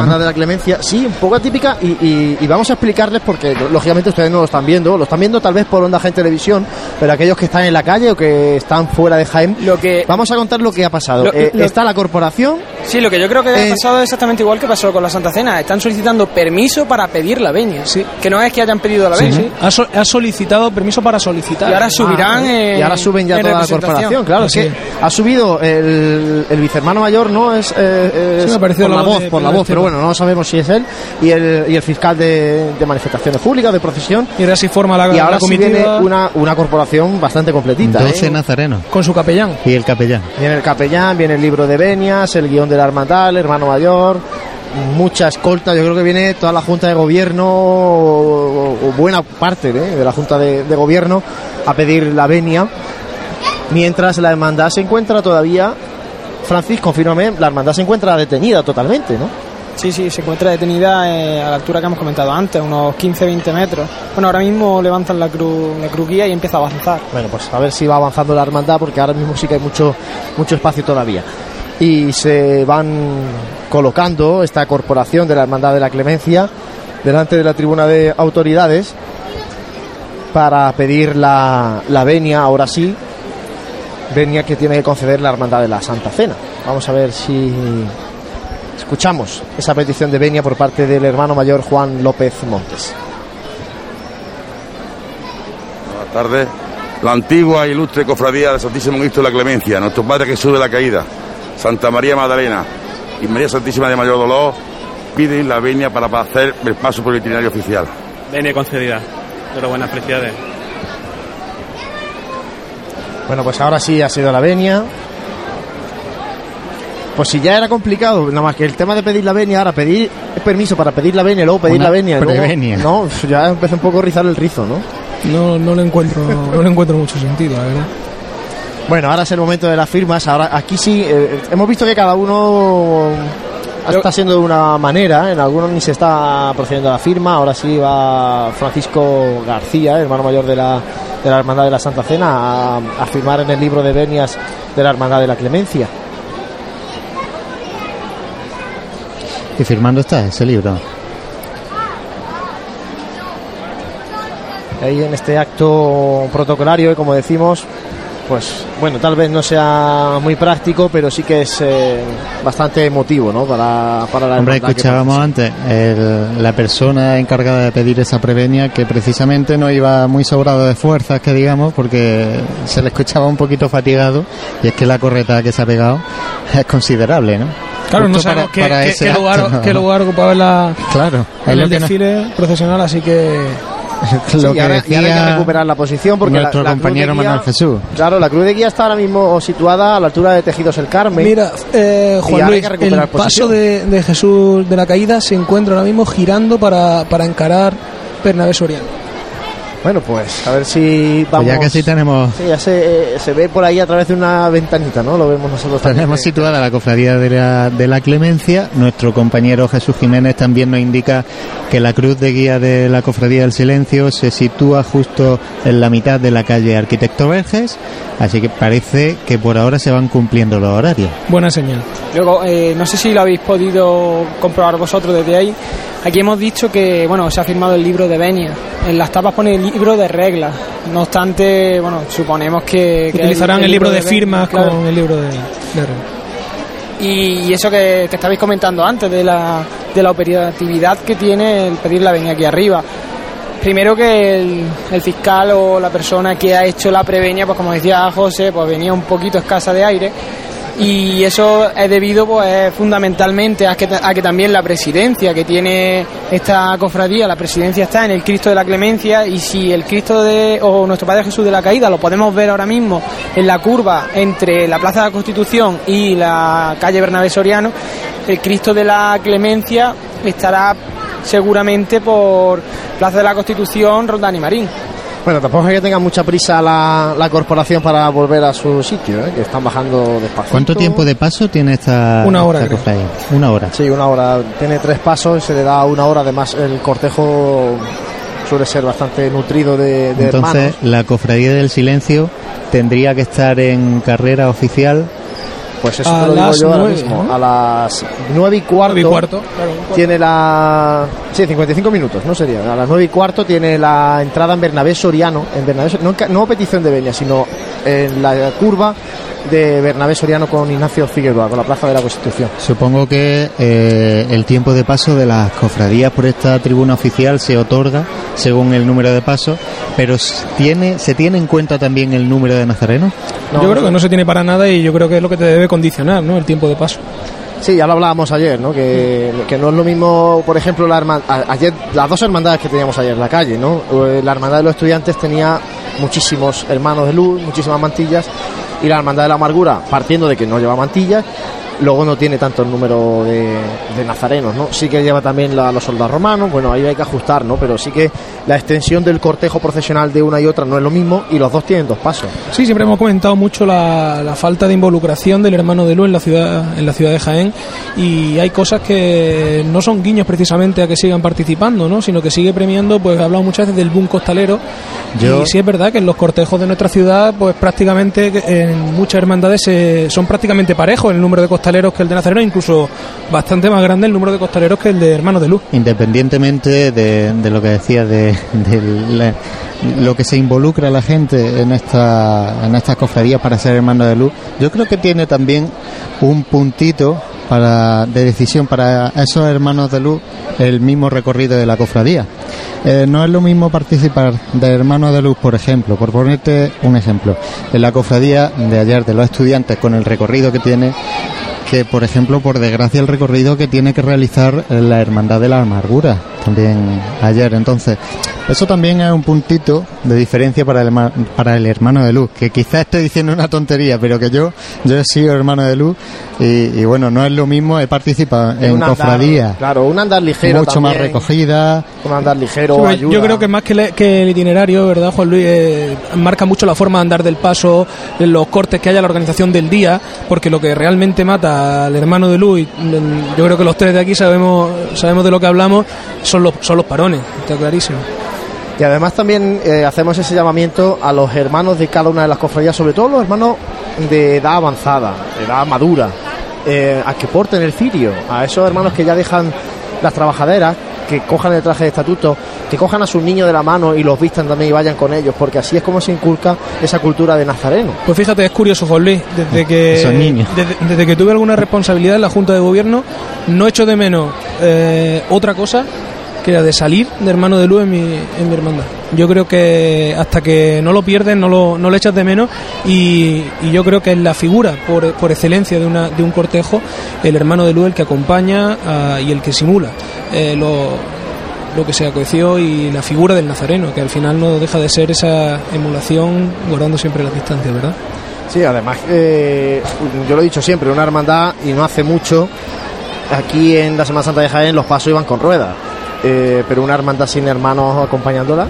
Hermandad ¿no? de la Clemencia. Sí, un poco atípica y, y- y vamos a explicarles porque lógicamente ustedes no lo están viendo, lo están viendo tal vez por Onda Gente Televisión, pero aquellos que están en la calle o que están fuera de Jaén, Lo que vamos a contar lo que ha pasado. Lo- Eh, lo- está la corporación, Sí, lo que yo creo que Eh, ha pasado es exactamente igual que pasó con la Santa Cena. Están solicitando permiso para pedir la veña. Que no es que hayan pedido la veña. Ha, so- ha solicitado permiso para solicitar. Y ahora subirán Ah, en- y ahora suben ya en toda la corporación, claro, que ha subido el, el vicehermano mayor, no es, eh, es Sí, por la la voz de por la voz, pero bueno, no sabemos si es él y el, y el fiscal de, de manifestaciones públicas, de procesión. Y ahora sí forma la, Y ahora la sí comitiva viene una, una corporación bastante completita. 12 ¿eh? nazarenos. con su capellán. Y el capellán. Viene el capellán, viene el libro de venias, el guion de la el hermano mayor, mucha escolta. Yo creo que viene toda la Junta de Gobierno, o, o buena parte ¿eh? de la Junta de, de Gobierno, a pedir la venia. Mientras la hermandad se encuentra todavía, Francis, confírmame, la hermandad se encuentra detenida totalmente, ¿no? Sí, sí, se encuentra detenida eh, a la altura que hemos comentado antes, unos 15-20 metros. Bueno, ahora mismo levantan la cruz, la cruz guía y empieza a avanzar. Bueno, pues a ver si va avanzando la hermandad, porque ahora mismo sí que hay mucho, mucho espacio todavía. Y se van colocando esta corporación de la Hermandad de la Clemencia delante de la tribuna de autoridades para pedir la, la venia, ahora sí, venia que tiene que conceder la Hermandad de la Santa Cena. Vamos a ver si escuchamos esa petición de venia por parte del hermano mayor Juan López Montes. Buenas tardes. La antigua e ilustre cofradía del Santísimo Cristo de la Clemencia, nuestro Padre Jesús de la Caída, Santa María Magdalena y María Santísima de Mayor Dolor piden la venia para hacer el paso por el itinerario oficial. Venia concedida. Enhorabuena, felicidades. Bueno, pues ahora sí ha sido la venia. Pues si ya era complicado, nada más que el tema de pedir la venia, ahora pedir permiso para pedir la venia, luego pedir Una la venia, luego- prevenia. no, ya empezó un poco a rizar el rizo, ¿no? No, no le encuentro, no le encuentro mucho sentido, la verdad. Bueno, ahora es el momento de las firmas. Ahora aquí sí eh, hemos visto que cada uno está haciendo de una manera. En algunos ni se está procediendo a la firma. Ahora sí va Francisco García, hermano mayor de la, de la Hermandad de la Santa Cena, a, a firmar en el libro de venias de la Hermandad de la Clemencia. Y firmando está ese libro. Ahí en este acto protocolario, y como decimos, pues bueno, tal vez no sea muy práctico, pero sí que es eh, bastante emotivo, ¿no? Para, para la Hombre, escuchábamos antes el- la persona encargada de pedir esa prevenia que precisamente no iba muy sobrado de fuerzas, que digamos, porque se le escuchaba un poquito fatigado y es que la correta que se ha pegado es considerable, ¿no? Claro, no sabemos qué, para qué- ese qué acto, lugar, qué lugar ocupaba en, la, Claro, el que no- desfile procesional, así que... Sí, lo y que y ahora hay que decía recuperar la posición porque nuestro la, la cruz de compañero guía- Manuel Jesús. Claro, la cruz de guía está ahora mismo situada a la altura de Tejidos el Carmen. Mira, eh, Juan Luis, el paso posición. de, de Jesús de la Caída se encuentra ahora mismo girando para, para encarar Bernabé Soriano. Bueno, pues a ver si Pues vamos. ya que sí tenemos Sí, ya se, eh, se ve por ahí a través de una ventanita, ¿no? Lo vemos nosotros también. Tenemos situada la cofradía de la, de la Clemencia. Nuestro compañero Jesús Jiménez también nos indica que la cruz de guía de la cofradía del silencio se sitúa justo en la mitad de la calle Arquitecto Verges. Así que parece que por ahora se van cumpliendo los horarios. Buena señal. Luego, eh, no sé si lo habéis podido comprobar vosotros desde ahí. Aquí hemos dicho que, bueno, se ha firmado el libro de Venia. En las tapas pone el libro de reglas. No obstante, bueno, suponemos que... que Utilizarán el, libro de Venia, firmas claro. con el libro de, de Y, y eso que, que estabais comentando antes de la, de la operatividad que tiene el pedir la venia aquí arriba. Primero que el, el fiscal o la persona que ha hecho la preveña, pues como decía José, pues venía un poquito escasa de aire. Y eso es debido pues fundamentalmente a que, a que también la presidencia que tiene esta cofradía, la presidencia está en el Cristo de la Clemencia y si el Cristo de o nuestro Padre Jesús de la Caída lo podemos ver ahora mismo en la curva entre la Plaza de la Constitución y la calle Bernabé Soriano, el Cristo de la Clemencia estará seguramente por Plaza de la Constitución, Rondán y Marín. Bueno, tampoco es que tenga mucha prisa la, la corporación para volver a su sitio, ¿eh? que están bajando despacio. ¿Cuánto tiempo de paso tiene esta, Una hora, esta creo. cofradía? Una hora. Sí, una hora. Tiene tres pasos, se le da una hora. Además, el cortejo suele ser bastante nutrido de, de Entonces, hermanos. la cofradía del silencio tendría que estar en carrera oficial Pues eso A te lo digo las yo ahora nueve, mismo. ¿no? A las nueve y cuarto. Nueve y cuarto, claro, un cuarto. Tiene la. Sí, 55 minutos, ¿no sería? A las nueve y cuarto tiene la entrada en Bernabé Soriano. En Bernabé, no, no petición de venia, sino en la curva de Bernabé Soriano con Ignacio Figueroa, con la Plaza de la Constitución. Supongo que eh, el tiempo de paso de las cofradías por esta tribuna oficial se otorga según el número de pasos, pero tiene, ¿se tiene en cuenta también el número de nazarenos? yo creo que no se tiene para nada y yo creo que es lo que te debe condicionar, ¿no? El tiempo de paso. Sí, ya lo hablábamos ayer, ¿no? Que, que no es lo mismo, por ejemplo, la ayer las dos hermandades que teníamos ayer en la calle, ¿no? Eh, La hermandad de los estudiantes tenía muchísimos hermanos de luz, muchísimas mantillas, y la hermandad de la amargura, partiendo de que no lleva mantillas, luego no tiene tanto el número de, de nazarenos, ¿no? Sí que lleva también la- los soldados romanos, bueno, ahí hay que ajustar, ¿no? Pero sí que la extensión del cortejo procesional de una y otra no es lo mismo, y los dos tienen dos pasos. Sí, siempre hemos comentado mucho la, la falta de involucración del hermano de Luz en la ciudad en la ciudad de Jaén y hay cosas que no son guiños precisamente a que sigan participando, ¿no? sino que sigue premiando, pues hablamos muchas veces del boom costalero Yo- y sí es verdad que en los cortejos de nuestra ciudad pues prácticamente en muchas hermandades se- son prácticamente parejos el número de costaleros que el de Nazareno, incluso bastante más grande el número de costaleros que el de hermanos de Luz. Independientemente de, de lo que decía de, de lo que se involucra la gente en esta en estas cofradías para ser hermano de luz, yo creo que tiene también un puntito para de decisión para esos hermanos de luz el mismo recorrido de la cofradía. Eh, no es lo mismo participar de hermanos de luz, por ejemplo, por ponerte un ejemplo, en la cofradía de ayer de los estudiantes con el recorrido que tiene que por ejemplo por desgracia el recorrido que tiene que realizar la hermandad de la amargura también ayer entonces eso también es un puntito de diferencia para el, para el hermano de luz que quizás esté diciendo una tontería pero que yo yo he sido hermano de luz y, y bueno no es lo mismo he participado en andar, cofradías Claro, un andar ligero. mucho más recogida Un andar ligero. Yo- ayuda. Yo creo que más que, le- que el itinerario, ¿verdad, Juan Luis? Eh, marca mucho la forma de andar del paso, los cortes que haya, la organización del día, porque lo que realmente mata al hermano de Luz, y, mm, yo creo que los tres de aquí sabemos sabemos de lo que hablamos, son los, son los parones, está clarísimo. Y además también eh, hacemos ese llamamiento a los hermanos de cada una de las cofradías, sobre todo los hermanos de edad avanzada, de edad madura, eh, a que porten el cirio, a esos hermanos que ya dejan las trabajaderas, que cojan el traje de estatuto, que cojan a sus niños de la mano y los vistan también y vayan con ellos, porque así es como se inculca esa cultura de nazareno. Pues fíjate, es curioso, Juan Luis, desde que, niños. desde, desde que tuve alguna responsabilidad en la Junta de Gobierno, no echo de menos eh, otra cosa que era de salir de hermano de luz en mi, en mi hermandad. Yo creo que hasta que no lo pierdes, no lo, no lo echas de menos y, yo creo que es la figura por, por excelencia de, una, de un cortejo, el hermano de luz el que acompaña ah, y el que simula eh, lo, lo que se acoeció y la figura del nazareno, que al final no deja de ser esa emulación guardando siempre las distancias, ¿verdad? Sí, además, eh, yo lo he dicho siempre, una hermandad y no hace mucho, aquí en la Semana Santa de Jaén los pasos iban con ruedas, eh, pero una hermandad sin hermanos acompañándola,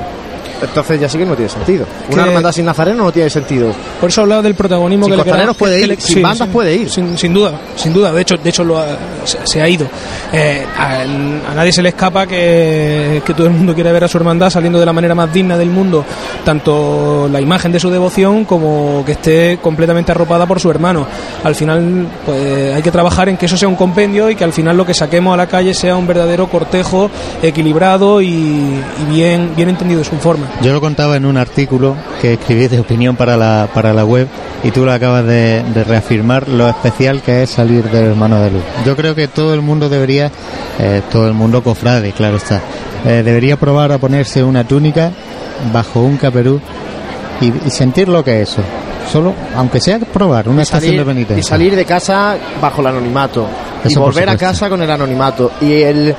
entonces ya sí que no tiene sentido. Una Que- hermandad sin nazareno no tiene sentido. Por eso hablaba del protagonismo Sin que le puede ir, sin bandas puede ir. Sin, sin duda, sin duda. De hecho, de hecho lo ha- se, se ha ido. Eh, a, a nadie se le escapa que, que todo el mundo quiere ver a su hermandad saliendo de la manera más digna del mundo, tanto la imagen de su devoción como que esté completamente arropada por su hermano. Al final, pues hay que trabajar en que eso sea un compendio y que al final lo que saquemos a la calle sea un verdadero cortejo equilibrado y, y bien, bien entendido de su forma. Yo lo contaba en un artículo que escribí de opinión para la, para la web y tú lo acabas de, de reafirmar lo especial que es salir del hermano de luz. Yo creo que todo el mundo debería, eh, todo el mundo cofrade, claro está, eh, debería probar a ponerse una túnica bajo un caperú y, y sentir lo que es eso. Solo, aunque sea probar una Y estación salir, de penitencia. y salir de casa bajo el anonimato. y Eso volver a casa con el anonimato. Y el,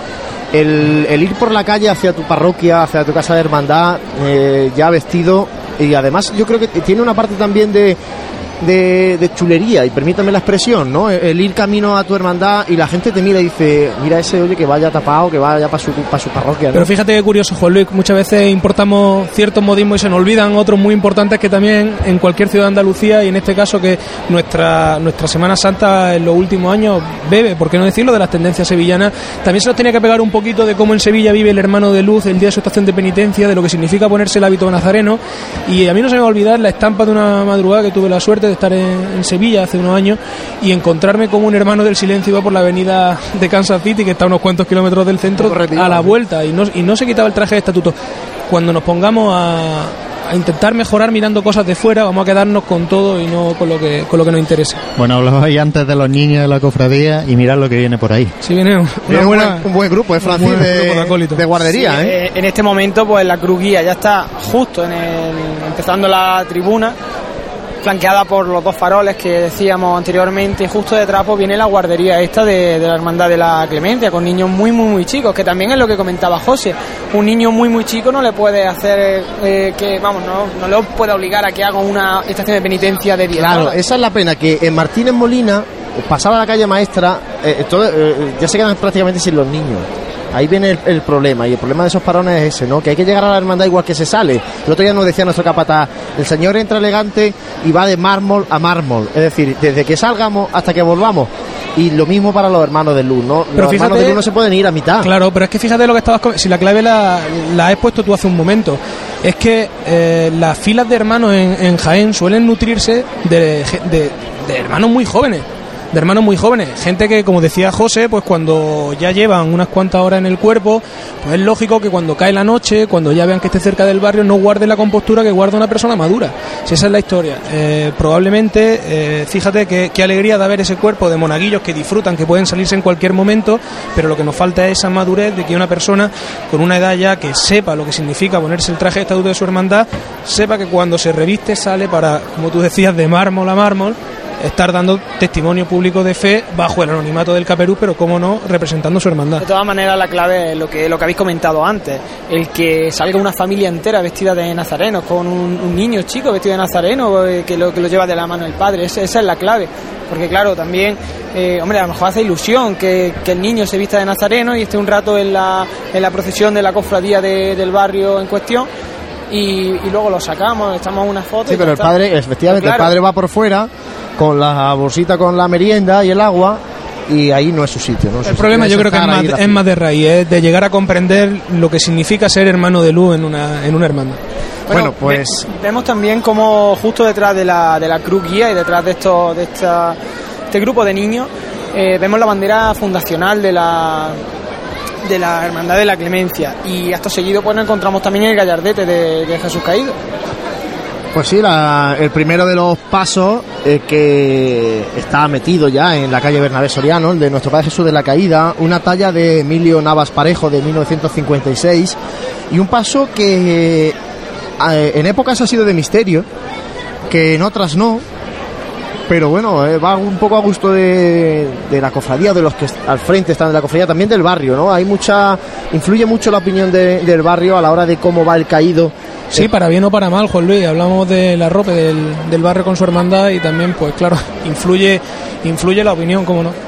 el, ir por la calle hacia tu parroquia, hacia tu casa de hermandad, eh, ya vestido. Y además yo creo que tiene una parte también de, de, chulería, y permítame la expresión, ¿no? El ir camino a tu hermandad y la gente te mira y dice, mira ese oye que vaya tapado, que vaya para su, para su parroquia. Pero fíjate qué curioso, Juan Luis, muchas veces importamos ciertos modismos y se nos olvidan otros muy importantes que también en cualquier ciudad de Andalucía y en este caso que nuestra, nuestra Semana Santa en los últimos años bebe, por qué no decirlo, de las tendencias sevillanas. También se nos tenía que pegar un poquito de cómo en Sevilla vive el hermano de luz el día de su estación de penitencia, de lo que significa ponerse el hábito nazareno. Y a mí no se me va a olvidar la estampa de una madrugada que tuve la suerte suerte de estar en, en Sevilla hace unos años y encontrarme como un hermano del silencio iba por la avenida de Kansas City, que está a unos cuantos kilómetros del centro, a la vuelta y no, y no se quitaba el traje de estatuto. Cuando nos pongamos a, a intentar mejorar mirando cosas de fuera, vamos a quedarnos con todo y no con lo que, con lo que nos interesa. Bueno, hablabais antes de los niños de la cofradía y mirad lo que viene por ahí. Sí, viene un, buen- un buen grupo, ¿eh, Francis? buen de- grupo de acólitos. de guardería, Sí, ¿eh? eh, En este momento, pues la cruz guía ya está justo en el, empezando la tribuna, flanqueada por los dos faroles que decíamos anteriormente. Justo detrás pues, viene la guardería esta de, de la Hermandad de la Clemencia, con niños muy, muy, muy chicos, que también es lo que comentaba José. Un niño muy, muy chico no le puede hacer eh, que, vamos, no, no le puede obligar a que haga una estación de penitencia de 10 Claro, horas. esa es la pena, que en Martínez Molina, pasada la calle maestra, eh, todo, eh, ya se quedan prácticamente sin los niños. Ahí viene el, el problema, y el problema de esos parones es ese, ¿no? Que hay que llegar a la hermandad igual que se sale. El otro día nos decía nuestro capataz, el señor entra elegante y va de mármol a mármol. Es decir, desde que salgamos hasta que volvamos. Y lo mismo para los hermanos de luz, ¿no? Pero los hermanos fíjate- de luz no se pueden ir a mitad. Claro, pero es que fíjate lo que estabas si la clave la, la has puesto tú hace un momento, es que eh, las filas de hermanos en, en Jaén suelen nutrirse de, ge- de- de hermanos muy jóvenes, de hermanos muy jóvenes, gente que como decía José, pues cuando ya llevan unas cuantas horas en el cuerpo, pues es lógico que cuando cae la noche, cuando ya vean que esté cerca del barrio, no guarden la compostura que guarda una persona madura. Si esa es la historia, Eh, probablemente, eh, fíjate que- qué alegría de ver ese cuerpo de monaguillos que disfrutan, que pueden salirse en cualquier momento, pero lo que nos falta es esa madurez de que una persona con una edad ya que sepa lo que significa ponerse el traje de estatuto de su hermandad, sepa que cuando se reviste sale para, como tú decías, de mármol a mármol, estar dando testimonio público de fe bajo el anonimato del caperú, pero cómo no, representando su hermandad. De todas maneras, la clave es lo que, lo que habéis comentado antes, el que salga una familia entera vestida de nazarenos, con un, niño chico vestido de nazareno, eh, que lo, que lo lleva de la mano el padre, esa, esa es la clave. Porque claro, también, eh, hombre, a lo mejor hace ilusión que, que el niño se vista de nazareno y esté un rato en la, en la procesión de la cofradía de- del barrio en cuestión. Y, y luego lo sacamos, echamos una foto. Sí, y pero el padre, efectivamente, Claro. el padre va por fuera con la bolsita con la merienda y el agua y ahí no es su sitio. ¿no? Su El sitio problema yo creo que es más, es de raíz, es de llegar a comprender lo que significa ser hermano de luz en una, en una hermandad. Bueno, pues Ve- vemos también como justo detrás de la, de la cruz guía y detrás de esto, de esta, este grupo de niños, eh, vemos la bandera fundacional de la de la Hermandad de la Clemencia y acto seguido pues nos encontramos también el gallardete de, Jesús Caído. Pues sí, la- el primero de los pasos que está metido ya en la calle Bernabé Soriano, el de nuestro Padre Jesús de la Caída, una talla de Emilio Navas Parejo de 1956 y un paso que eh, en épocas ha sido de misterio, que en otras no, pero bueno, eh, va un poco a gusto de, la cofradía, de los que al frente están de la cofradía, también del barrio, ¿no? Hay mucha, influye mucho la opinión de- del barrio a la hora de cómo va el caído. Sí, para bien o para mal, Juan Luis. Hablamos de la ropa del, del barrio con su hermandad y también, pues claro, influye, influye la opinión, cómo no.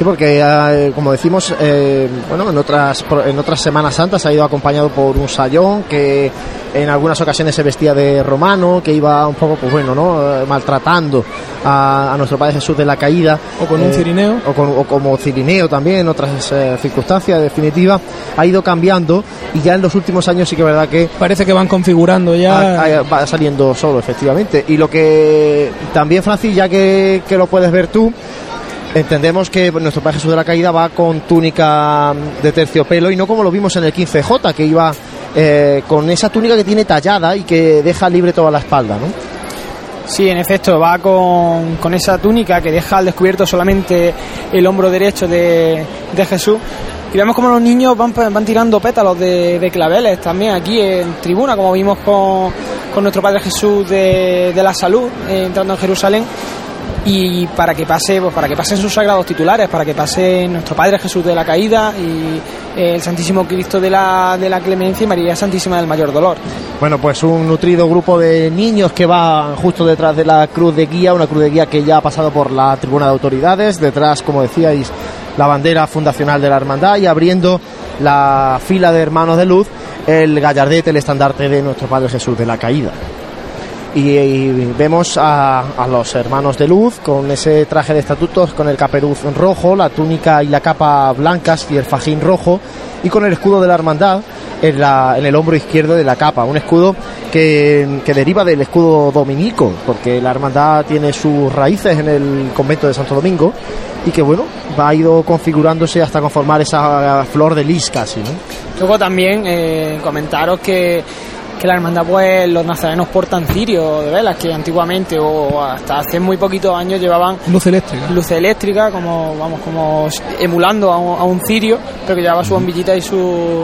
Sí, porque eh, como decimos, eh, bueno, en otras en otras Semanas Santas ha ido acompañado por un sayón que en algunas ocasiones se vestía de romano, que iba un poco, pues bueno, ¿no? Eh, maltratando a, a nuestro Padre Jesús de la Caída. O con un cirineo. O, con- o como cirineo también, en otras eh, circunstancias, en definitiva. Ha ido cambiando y ya en los últimos años sí que es verdad que Parece que van configurando ya. Ah, ah, va saliendo solo, efectivamente. Y lo que también, Francis, ya que, que lo puedes ver tú, entendemos que nuestro Padre Jesús de la Caída va con túnica de terciopelo y no como lo vimos en el 15J, que iba eh, con esa túnica que tiene tallada y que deja libre toda la espalda, ¿no? Sí, en efecto, va con, con esa túnica que deja al descubierto solamente el hombro derecho de, de Jesús. Y vemos como los niños van, van tirando pétalos de, de claveles también aquí en tribuna, como vimos con, con nuestro Padre Jesús de, de la Salud, eh, entrando en Jerusalén. Y para que pase, pues para que pasen sus sagrados titulares, para que pase nuestro Padre Jesús de la Caída y eh, el Santísimo Cristo de la, de la Clemencia y María Santísima del Mayor Dolor. Bueno, pues un nutrido grupo de niños que va justo detrás de la cruz de guía, una cruz de guía que ya ha pasado por la tribuna de autoridades, detrás, como decíais, la bandera fundacional de la hermandad y abriendo la fila de hermanos de luz, el gallardete, el estandarte de nuestro Padre Jesús de la Caída. Y, vemos a, a los hermanos de luz con ese traje de estatutos, con el caperuz rojo, la túnica y la capa blancas y el fajín rojo, y con el escudo de la hermandad en, la- en el hombro izquierdo de la capa. Un escudo que, que deriva del escudo dominico, porque la hermandad tiene sus raíces en el convento de Santo Domingo y que bueno, ha ido configurándose hasta conformar esa flor de lis casi, ¿no? Luego también eh, comentaros que, que la hermandad, pues los nazarenos portan cirio de velas, que antiguamente o hasta hace muy poquitos años llevaban Luz eléctrica. luz eléctrica, como vamos, como emulando a un, a un cirio, pero que llevaba su bombillita y su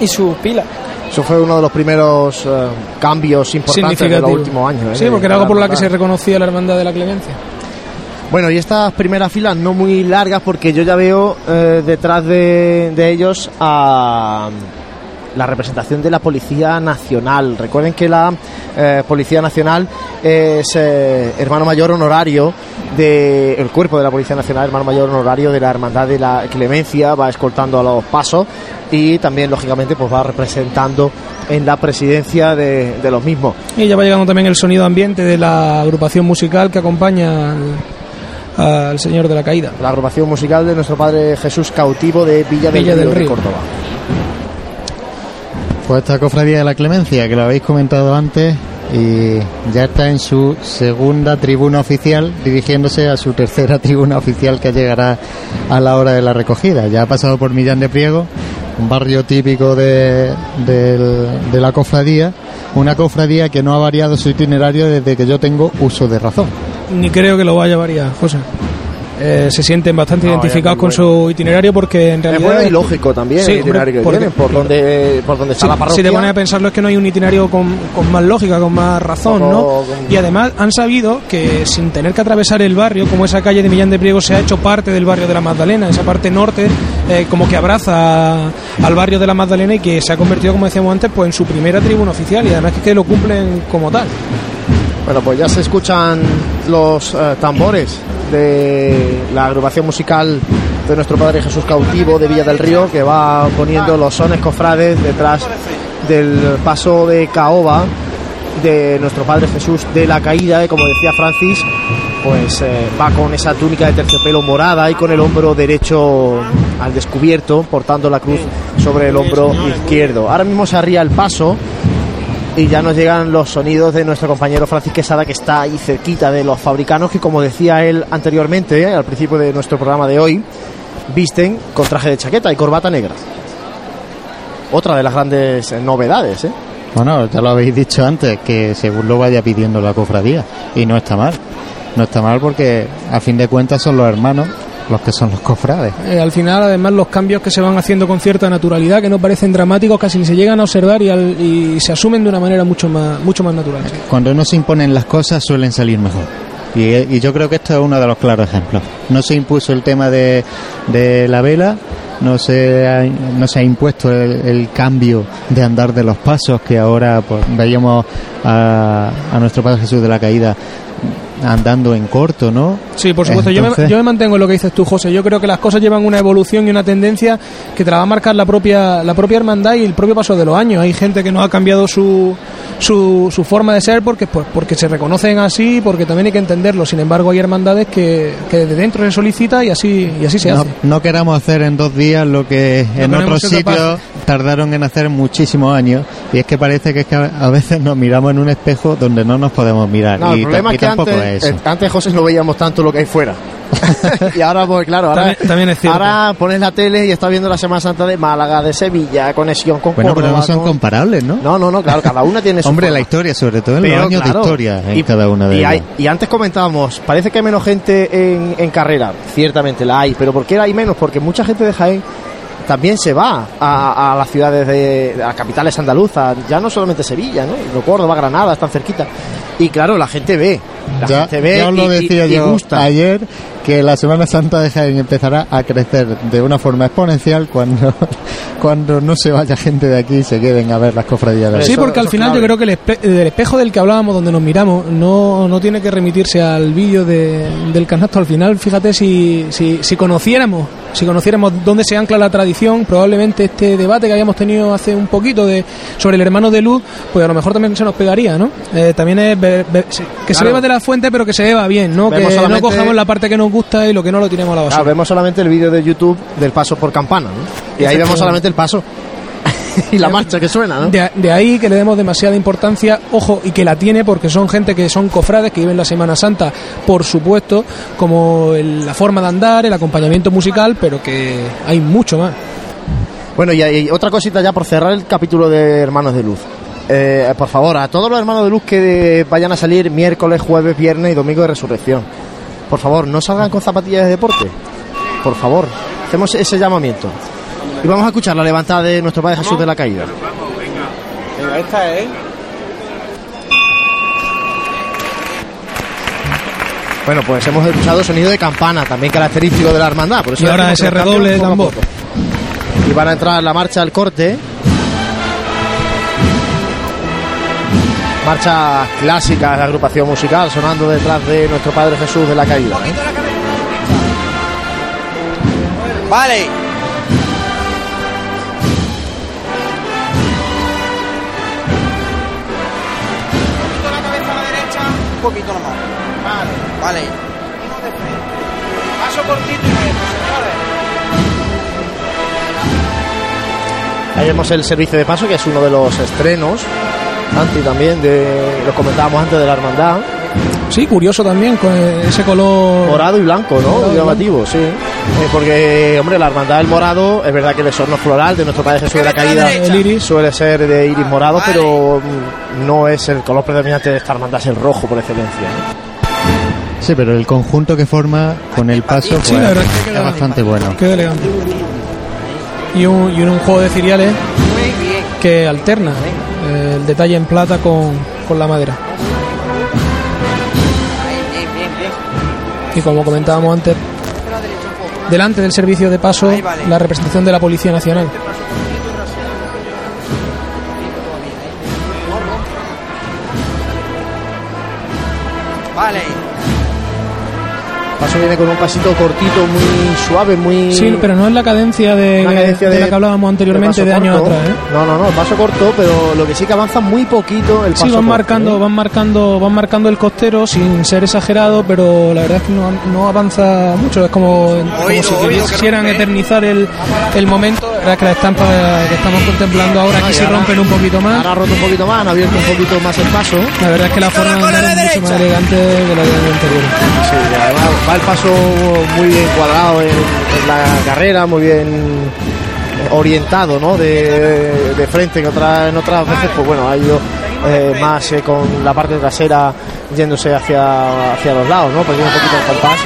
y sus pilas. Eso fue uno de los primeros eh, cambios importantes de los últimos años. ¿eh? Sí, porque era algo por la que hermandad. se reconocía la hermandad de la clemencia. Bueno, y estas primeras filas no muy largas porque yo ya veo eh, detrás de, de ellos a la representación de la Policía Nacional. Recuerden que la eh, Policía Nacional es eh, hermano mayor honorario del el cuerpo de la Policía Nacional, hermano mayor honorario de la Hermandad de la Clemencia, va escoltando a los pasos y también, lógicamente, pues va representando en la presidencia de, de los mismos. Y ya va llegando también el sonido ambiente de la agrupación musical que acompaña al, al Señor de la Caída. La agrupación musical de nuestro Padre Jesús Cautivo de Villa del, Villa Río, del de Río. Córdoba. Pues esta cofradía de la Clemencia, que lo habéis comentado antes, y ya está en su segunda tribuna oficial, dirigiéndose a su tercera tribuna oficial que llegará a la hora de la recogida. Ya ha pasado por Millán de Priego, un barrio típico de, de la cofradía, una cofradía que no ha variado su itinerario desde que yo tengo uso de razón. Ni creo que lo vaya a variar, José. Eh, se sienten bastante No, identificados es con su itinerario porque en Es realidad... bueno y lógico también Sí, el itinerario que porque- tienen, por donde, por donde está Sí, la parroquia. si te pones a pensarlo es que no hay un itinerario con, con más lógica, con más razón, ¿no? Con- Y además han sabido que sin tener que atravesar el barrio, como esa calle de Millán de Priego se ha hecho parte del barrio de la Magdalena, esa parte norte eh, como que abraza a- al barrio de la Magdalena y que se ha convertido, como decíamos antes, pues en su primera tribuna oficial y además que, que lo cumplen como tal. Bueno, pues ya se escuchan los eh, tambores de la agrupación musical de nuestro Padre Jesús Cautivo de Villa del Río, que va poniendo los sones cofrades detrás del paso de caoba de nuestro Padre Jesús de la Caída, y como decía Francis, pues eh, va con esa túnica de terciopelo morada y con el hombro derecho al descubierto, portando la cruz sobre el hombro izquierdo. Ahora mismo se arría el paso y ya nos llegan los sonidos de nuestro compañero Francis Quesada que está ahí cerquita de los fabricanos que como decía él anteriormente eh, al principio de nuestro programa de hoy visten con traje de chaqueta y corbata negra otra de las grandes eh, novedades ¿eh? Bueno, ya lo habéis dicho antes, que según lo vaya pidiendo la cofradía. Y no está mal. No está mal porque a fin de cuentas son los hermanos los que son los cofrades. Eh, al final, además, los cambios que se van haciendo con cierta naturalidad, que no parecen dramáticos, casi se llegan a observar y, al- y se asumen de una manera mucho más, mucho más natural. sí. Cuando no se imponen las cosas suelen salir mejor. Y, y yo creo que esto es uno de los claros ejemplos. No se impuso el tema de, de la vela, no se ha, no se ha impuesto el, el cambio de andar de los pasos que ahora pues, veíamos a, a nuestro Padre Jesús de la Caída andando en corto, ¿no? Sí, por supuesto. Yo, me, yo me mantengo en lo que dices tú, José. Yo creo que las cosas llevan una evolución y una tendencia que te la va a marcar la propia, la propia hermandad y el propio paso de los años. Hay gente que no ha cambiado su, su, su forma de ser porque, pues, porque se reconocen así, porque también hay que entenderlo. Sin embargo, hay hermandades que, que desde dentro se solicita y así, y así se no, hace. no queramos hacer en dos días lo que en otros sitios tardaron en hacer muchísimos años y es que parece que, es que a veces nos miramos en un espejo donde no nos podemos mirar No, y, el problema es que tampoco antes, eso. eh, antes José no veíamos tanto lo que hay fuera y ahora pues claro ahora, También- también es cierto. ahora pones la tele y estás viendo la Semana Santa de Málaga de Sevilla conexión con Bueno, pero Córdoba no son con- comparables, ¿no? no no no claro cada una tiene su Hombre, forma. la historia, sobre todo en Pero, los años claro, de historia en y- cada una de y, ellas. hay- y antes comentábamos, parece que hay menos gente en, en carrera, ciertamente la hay, pero ¿por qué hay menos? Porque mucha gente de Jaén también se va a, a las ciudades de a capitales andaluzas, ya no solamente Sevilla, ¿no? No, Córdoba, Granada, están cerquita. Y claro, la gente ve, la ya, gente ve ya os lo y- decía y yo gusta. ayer que la Semana Santa de Jaén empezará a crecer de una forma exponencial cuando, cuando no se vaya gente de aquí y se queden a ver las cofradías de Sí, aquí. porque al final yo creo que el espe- del espejo del que hablábamos, donde nos miramos, no, no tiene que remitirse al vídeo de- del canasto. Al final, fíjate, si, si, si conociéramos si conociéramos dónde se ancla la tradición, probablemente este debate que habíamos tenido hace un poquito de sobre el hermano de luz, pues a lo mejor también se nos pegaría, ¿no? Eh, también es ver- se- que se Claro. beba de la fuente, pero que se beba bien, ¿no? Vemos que no cojamos la parte que nos gusta y lo que no lo tiremos a la basura. Claro, vemos solamente el vídeo de YouTube del paso por campana, ¿no? Y ahí vemos solamente el paso y la marcha que suena, ¿no? De, de ahí que le demos demasiada importancia, ojo, y que la tiene porque son gente que son cofrades, que viven la Semana Santa, por supuesto, como el- la forma de andar, el acompañamiento musical, pero que hay mucho más. Bueno, y, y otra cosita ya por cerrar el capítulo de Hermanos de Luz. Eh, por favor, a todos los hermanos de luz que vayan a salir miércoles, jueves, viernes y domingo de resurrección. Por favor, no salgan con zapatillas de deporte. Por favor, hacemos ese llamamiento. Y vamos a escuchar la levantada de nuestro Padre Jesús de la Caída. Venga, esta es. Bueno, pues hemos escuchado sonido de campana, también característico de la hermandad. Por eso Y ahora ese redoble de tambor. Y van a entrar en la marcha al corte. Marcha clásica de la agrupación musical sonando detrás de nuestro Padre Jesús de la Caída. ¿eh? Vale. la cabeza a la derecha, un poquito nomás. Vale. Vale. Paso cortito y recto, señores. Ahí vemos el servicio de paso, que es uno de los estrenos. Santi también, de, lo comentábamos antes de la hermandad. Sí, curioso también, con ese color... Morado y blanco, ¿no? Morado Llamativo, sí. Eh, porque, hombre, la hermandad del morado, es verdad que el esorno floral de nuestro Padre Jesús de la Caída El iris. suele ser de iris morado, pero mm, no es el color predominante de esta hermandad, es el rojo por excelencia. Sí, pero el conjunto que forma con el paso pues, Sí, la verdad es que es queda- bastante bueno. Queda elegante. Y un, y un juego de ciriales que alterna eh, el detalle en plata con, con la madera. Y como comentábamos antes, delante del servicio de paso, la representación de la Policía Nacional. Vale. Paso viene con un pasito cortito, muy suave, muy. Sí, pero no es la cadencia de, cadencia de de- la que hablábamos anteriormente de, años atrás. ¿eh? No, no, no, el paso corto, pero lo que sí que avanza muy poquito el paso Sí, van corto, marcando, ¿eh? van marcando, van marcando el costero sin ser exagerado, pero la verdad es que no, no avanza mucho. Es como, como Oído, si oído, que quisieran rompe, eternizar el, el momento. La verdad es que la estampa que estamos contemplando ahora Ah, aquí y se ahora- rompen un poquito más. Ahora ha roto un poquito más, han abierto un poquito más el paso. La verdad es que la forma de andar es mucho más elegante de la del anterior. Sí, y además va el paso muy bien cuadrado en, la carrera, muy bien orientado, ¿no? De, frente, en otras, en otras veces, pues bueno, ha ido eh, más eh, con la parte trasera yéndose hacia, hacia los lados, ¿no? Perdiendo un poquito el compás.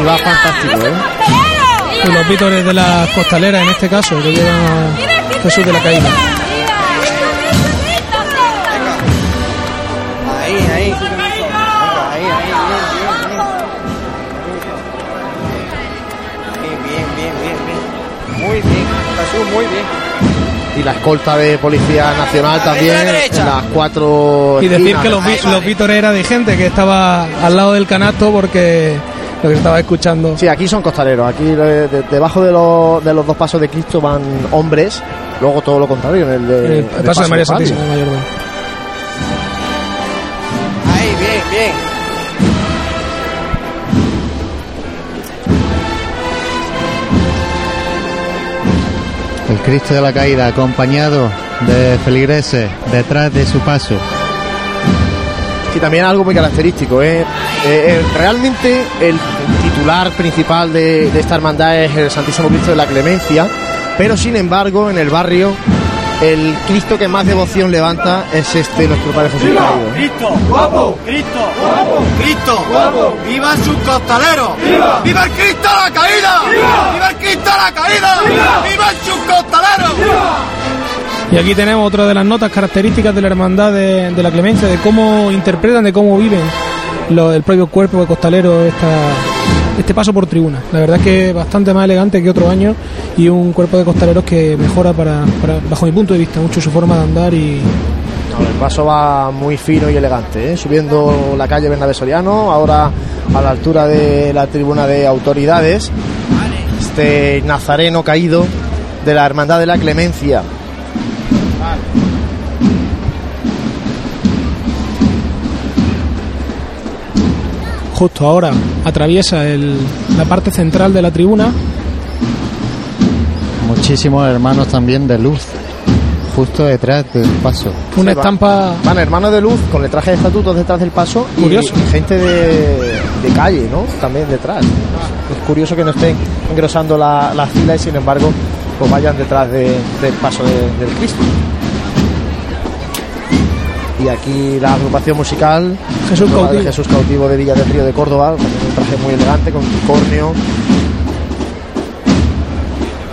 Y va fantástico, ¿eh? Los vítores de las costaleras en este caso, que llevan Jesús de la Caída. Muy bien. Y la escolta de Policía Nacional también, las cuatro Y decir que los, vi- los vítores era de gente que estaba al lado del canasto porque lo que estaba escuchando. Sí, aquí son costaleros. Aquí eh, de- debajo de, los- de los dos pasos de Cristo van hombres. Luego todo lo contrario, en el, de, el, el el paso de María. Santísima Cristo de la Caída acompañado de feligreses detrás de su paso. Y también algo muy característico. ¿eh? Eh, eh, realmente el titular principal de, de esta hermandad es el Santísimo Cristo de la Clemencia, pero sin embargo en el barrio el Cristo que más devoción levanta es este nuestro Padre Jesús. Cristo, guapo, Cristo, guapo, Cristo, guapo, viva sus costaleros, viva, viva el Cristo a la caída, viva, viva el Cristo a la caída, viva, viva sus costaleros, Y aquí tenemos otra de las notas características de la hermandad de, de la clemencia, de cómo interpretan, de cómo viven lo- el propio cuerpo de costalero esta, este paso por tribuna. La verdad es que bastante más elegante que otro año y un cuerpo de costaleros que mejora para, bajo mi punto de vista mucho su forma de andar y el paso va muy fino y elegante, ¿eh? subiendo la calle Bernabé Soriano, ahora a la altura de la tribuna de autoridades. este nazareno caído de la Hermandad de la Clemencia. Justo ahora atraviesa el- la parte central de la tribuna. Muchísimos hermanos también de luz, justo detrás del paso. Una Sí, estampa Van hermanos de luz con el traje de estatutos detrás del paso y Curioso. gente de, de calle, ¿no? También detrás. Es curioso que no estén engrosando la, la fila y sin embargo pues vayan detrás de- del paso de- del Cristo. Y aquí la agrupación musical Jesús Nueva de Cautivo. Jesús Cautivo de Villa del Río de Córdoba, con un traje muy elegante, con unicornio.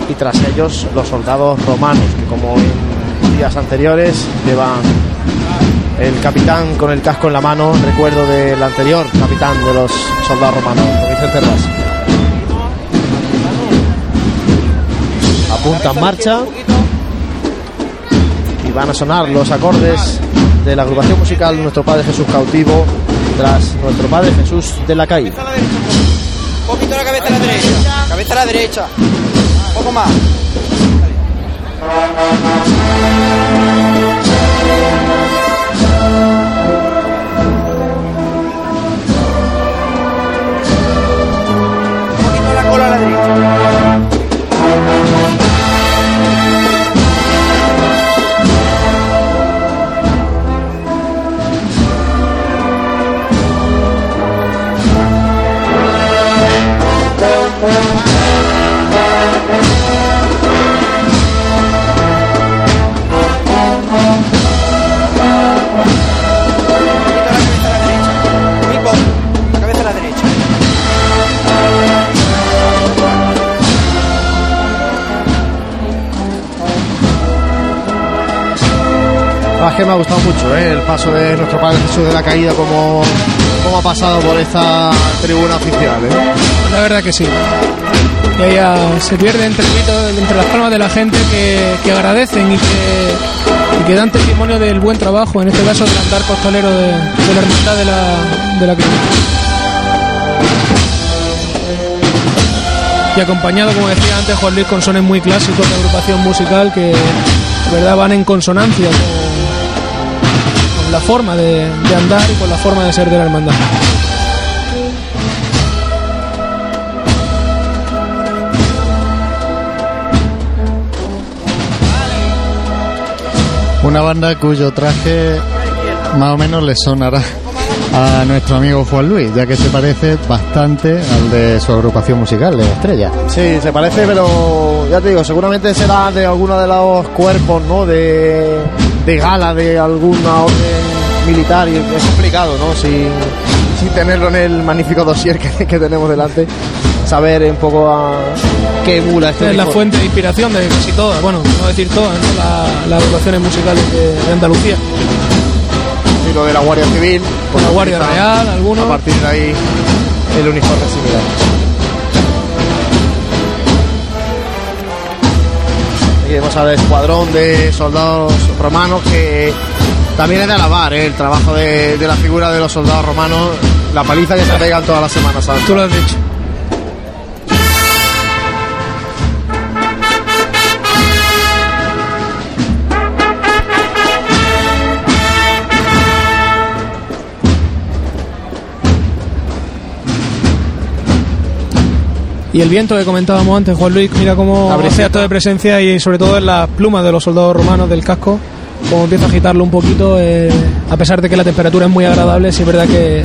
Y tras ellos los soldados romanos, que como en días anteriores llevan el capitán con el casco en la mano, recuerdo del anterior capitán de los soldados romanos, Vicente Ras. Apunta en marcha y van a sonar los acordes de la agrupación musical Nuestro Padre Jesús Cautivo tras Nuestro Padre Jesús de la Caída. Un poquito la cabeza a la derecha. Cabeza a la derecha. Un poco más. Me ha gustado mucho ¿eh? el paso de nuestro Padre Jesús de la Caída, como, como ha pasado por esta tribuna oficial. ¿eh? La verdad que sí. Y ah, se pierde entre, entre las palmas de la gente que, que agradecen y que, dan testimonio del buen trabajo, en este caso del andar costalero de, la hermandad de la, de la. Y acompañado, como decía antes, Juan Luis con sones muy clásicos de agrupación musical que verdad van en consonancia con, con la forma de, de andar y con la forma de ser de la hermandad. Una banda cuyo traje más o menos le sonará a nuestro amigo Juan Luis, ya que se parece bastante al de su agrupación musical, de Estrella. Sí, se parece, pero ya te digo, seguramente será de alguno de los cuerpos, ¿no? De, de gala de alguna orden militar y es complicado, ¿no? Sin, sin tenerlo en el magnífico dossier que, que tenemos delante, saber un poco a qué emula este es la tipo. fuente de inspiración de casi todas, bueno, no decir todas, ¿no? La- las agrupaciones musicales de, de Andalucía. Y lo de la Guardia Civil, pues La Guardia utiliza Real, algunos. A partir de ahí, el uniforme similar. Y vemos al escuadrón de soldados romanos que también es de alabar ¿eh? el trabajo de, de la figura de los soldados romanos, la paliza que se pegan todas las semanas. Tú lo has dicho. Y el viento que comentábamos antes, Juan Luis, mira cómo briseta. acto de presencia y sobre todo en las plumas de los soldados romanos del casco, como empieza a agitarlo un poquito, eh, a pesar de que la temperatura es muy agradable, sí es verdad que eh,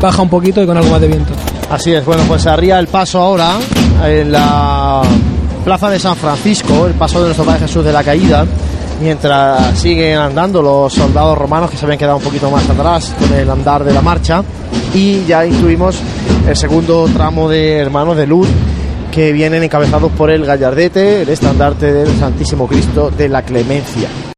baja un poquito y con algo más de viento. Así es, bueno, pues arría el paso ahora en la plaza de San Francisco, el paso de nuestro Padre Jesús de la Caída, mientras siguen andando los soldados romanos que se habían quedado un poquito más atrás con el andar de la marcha y ya incluimos el segundo tramo de hermanos de luz que vienen encabezados por el gallardete, el estandarte del Santísimo Cristo de la Clemencia.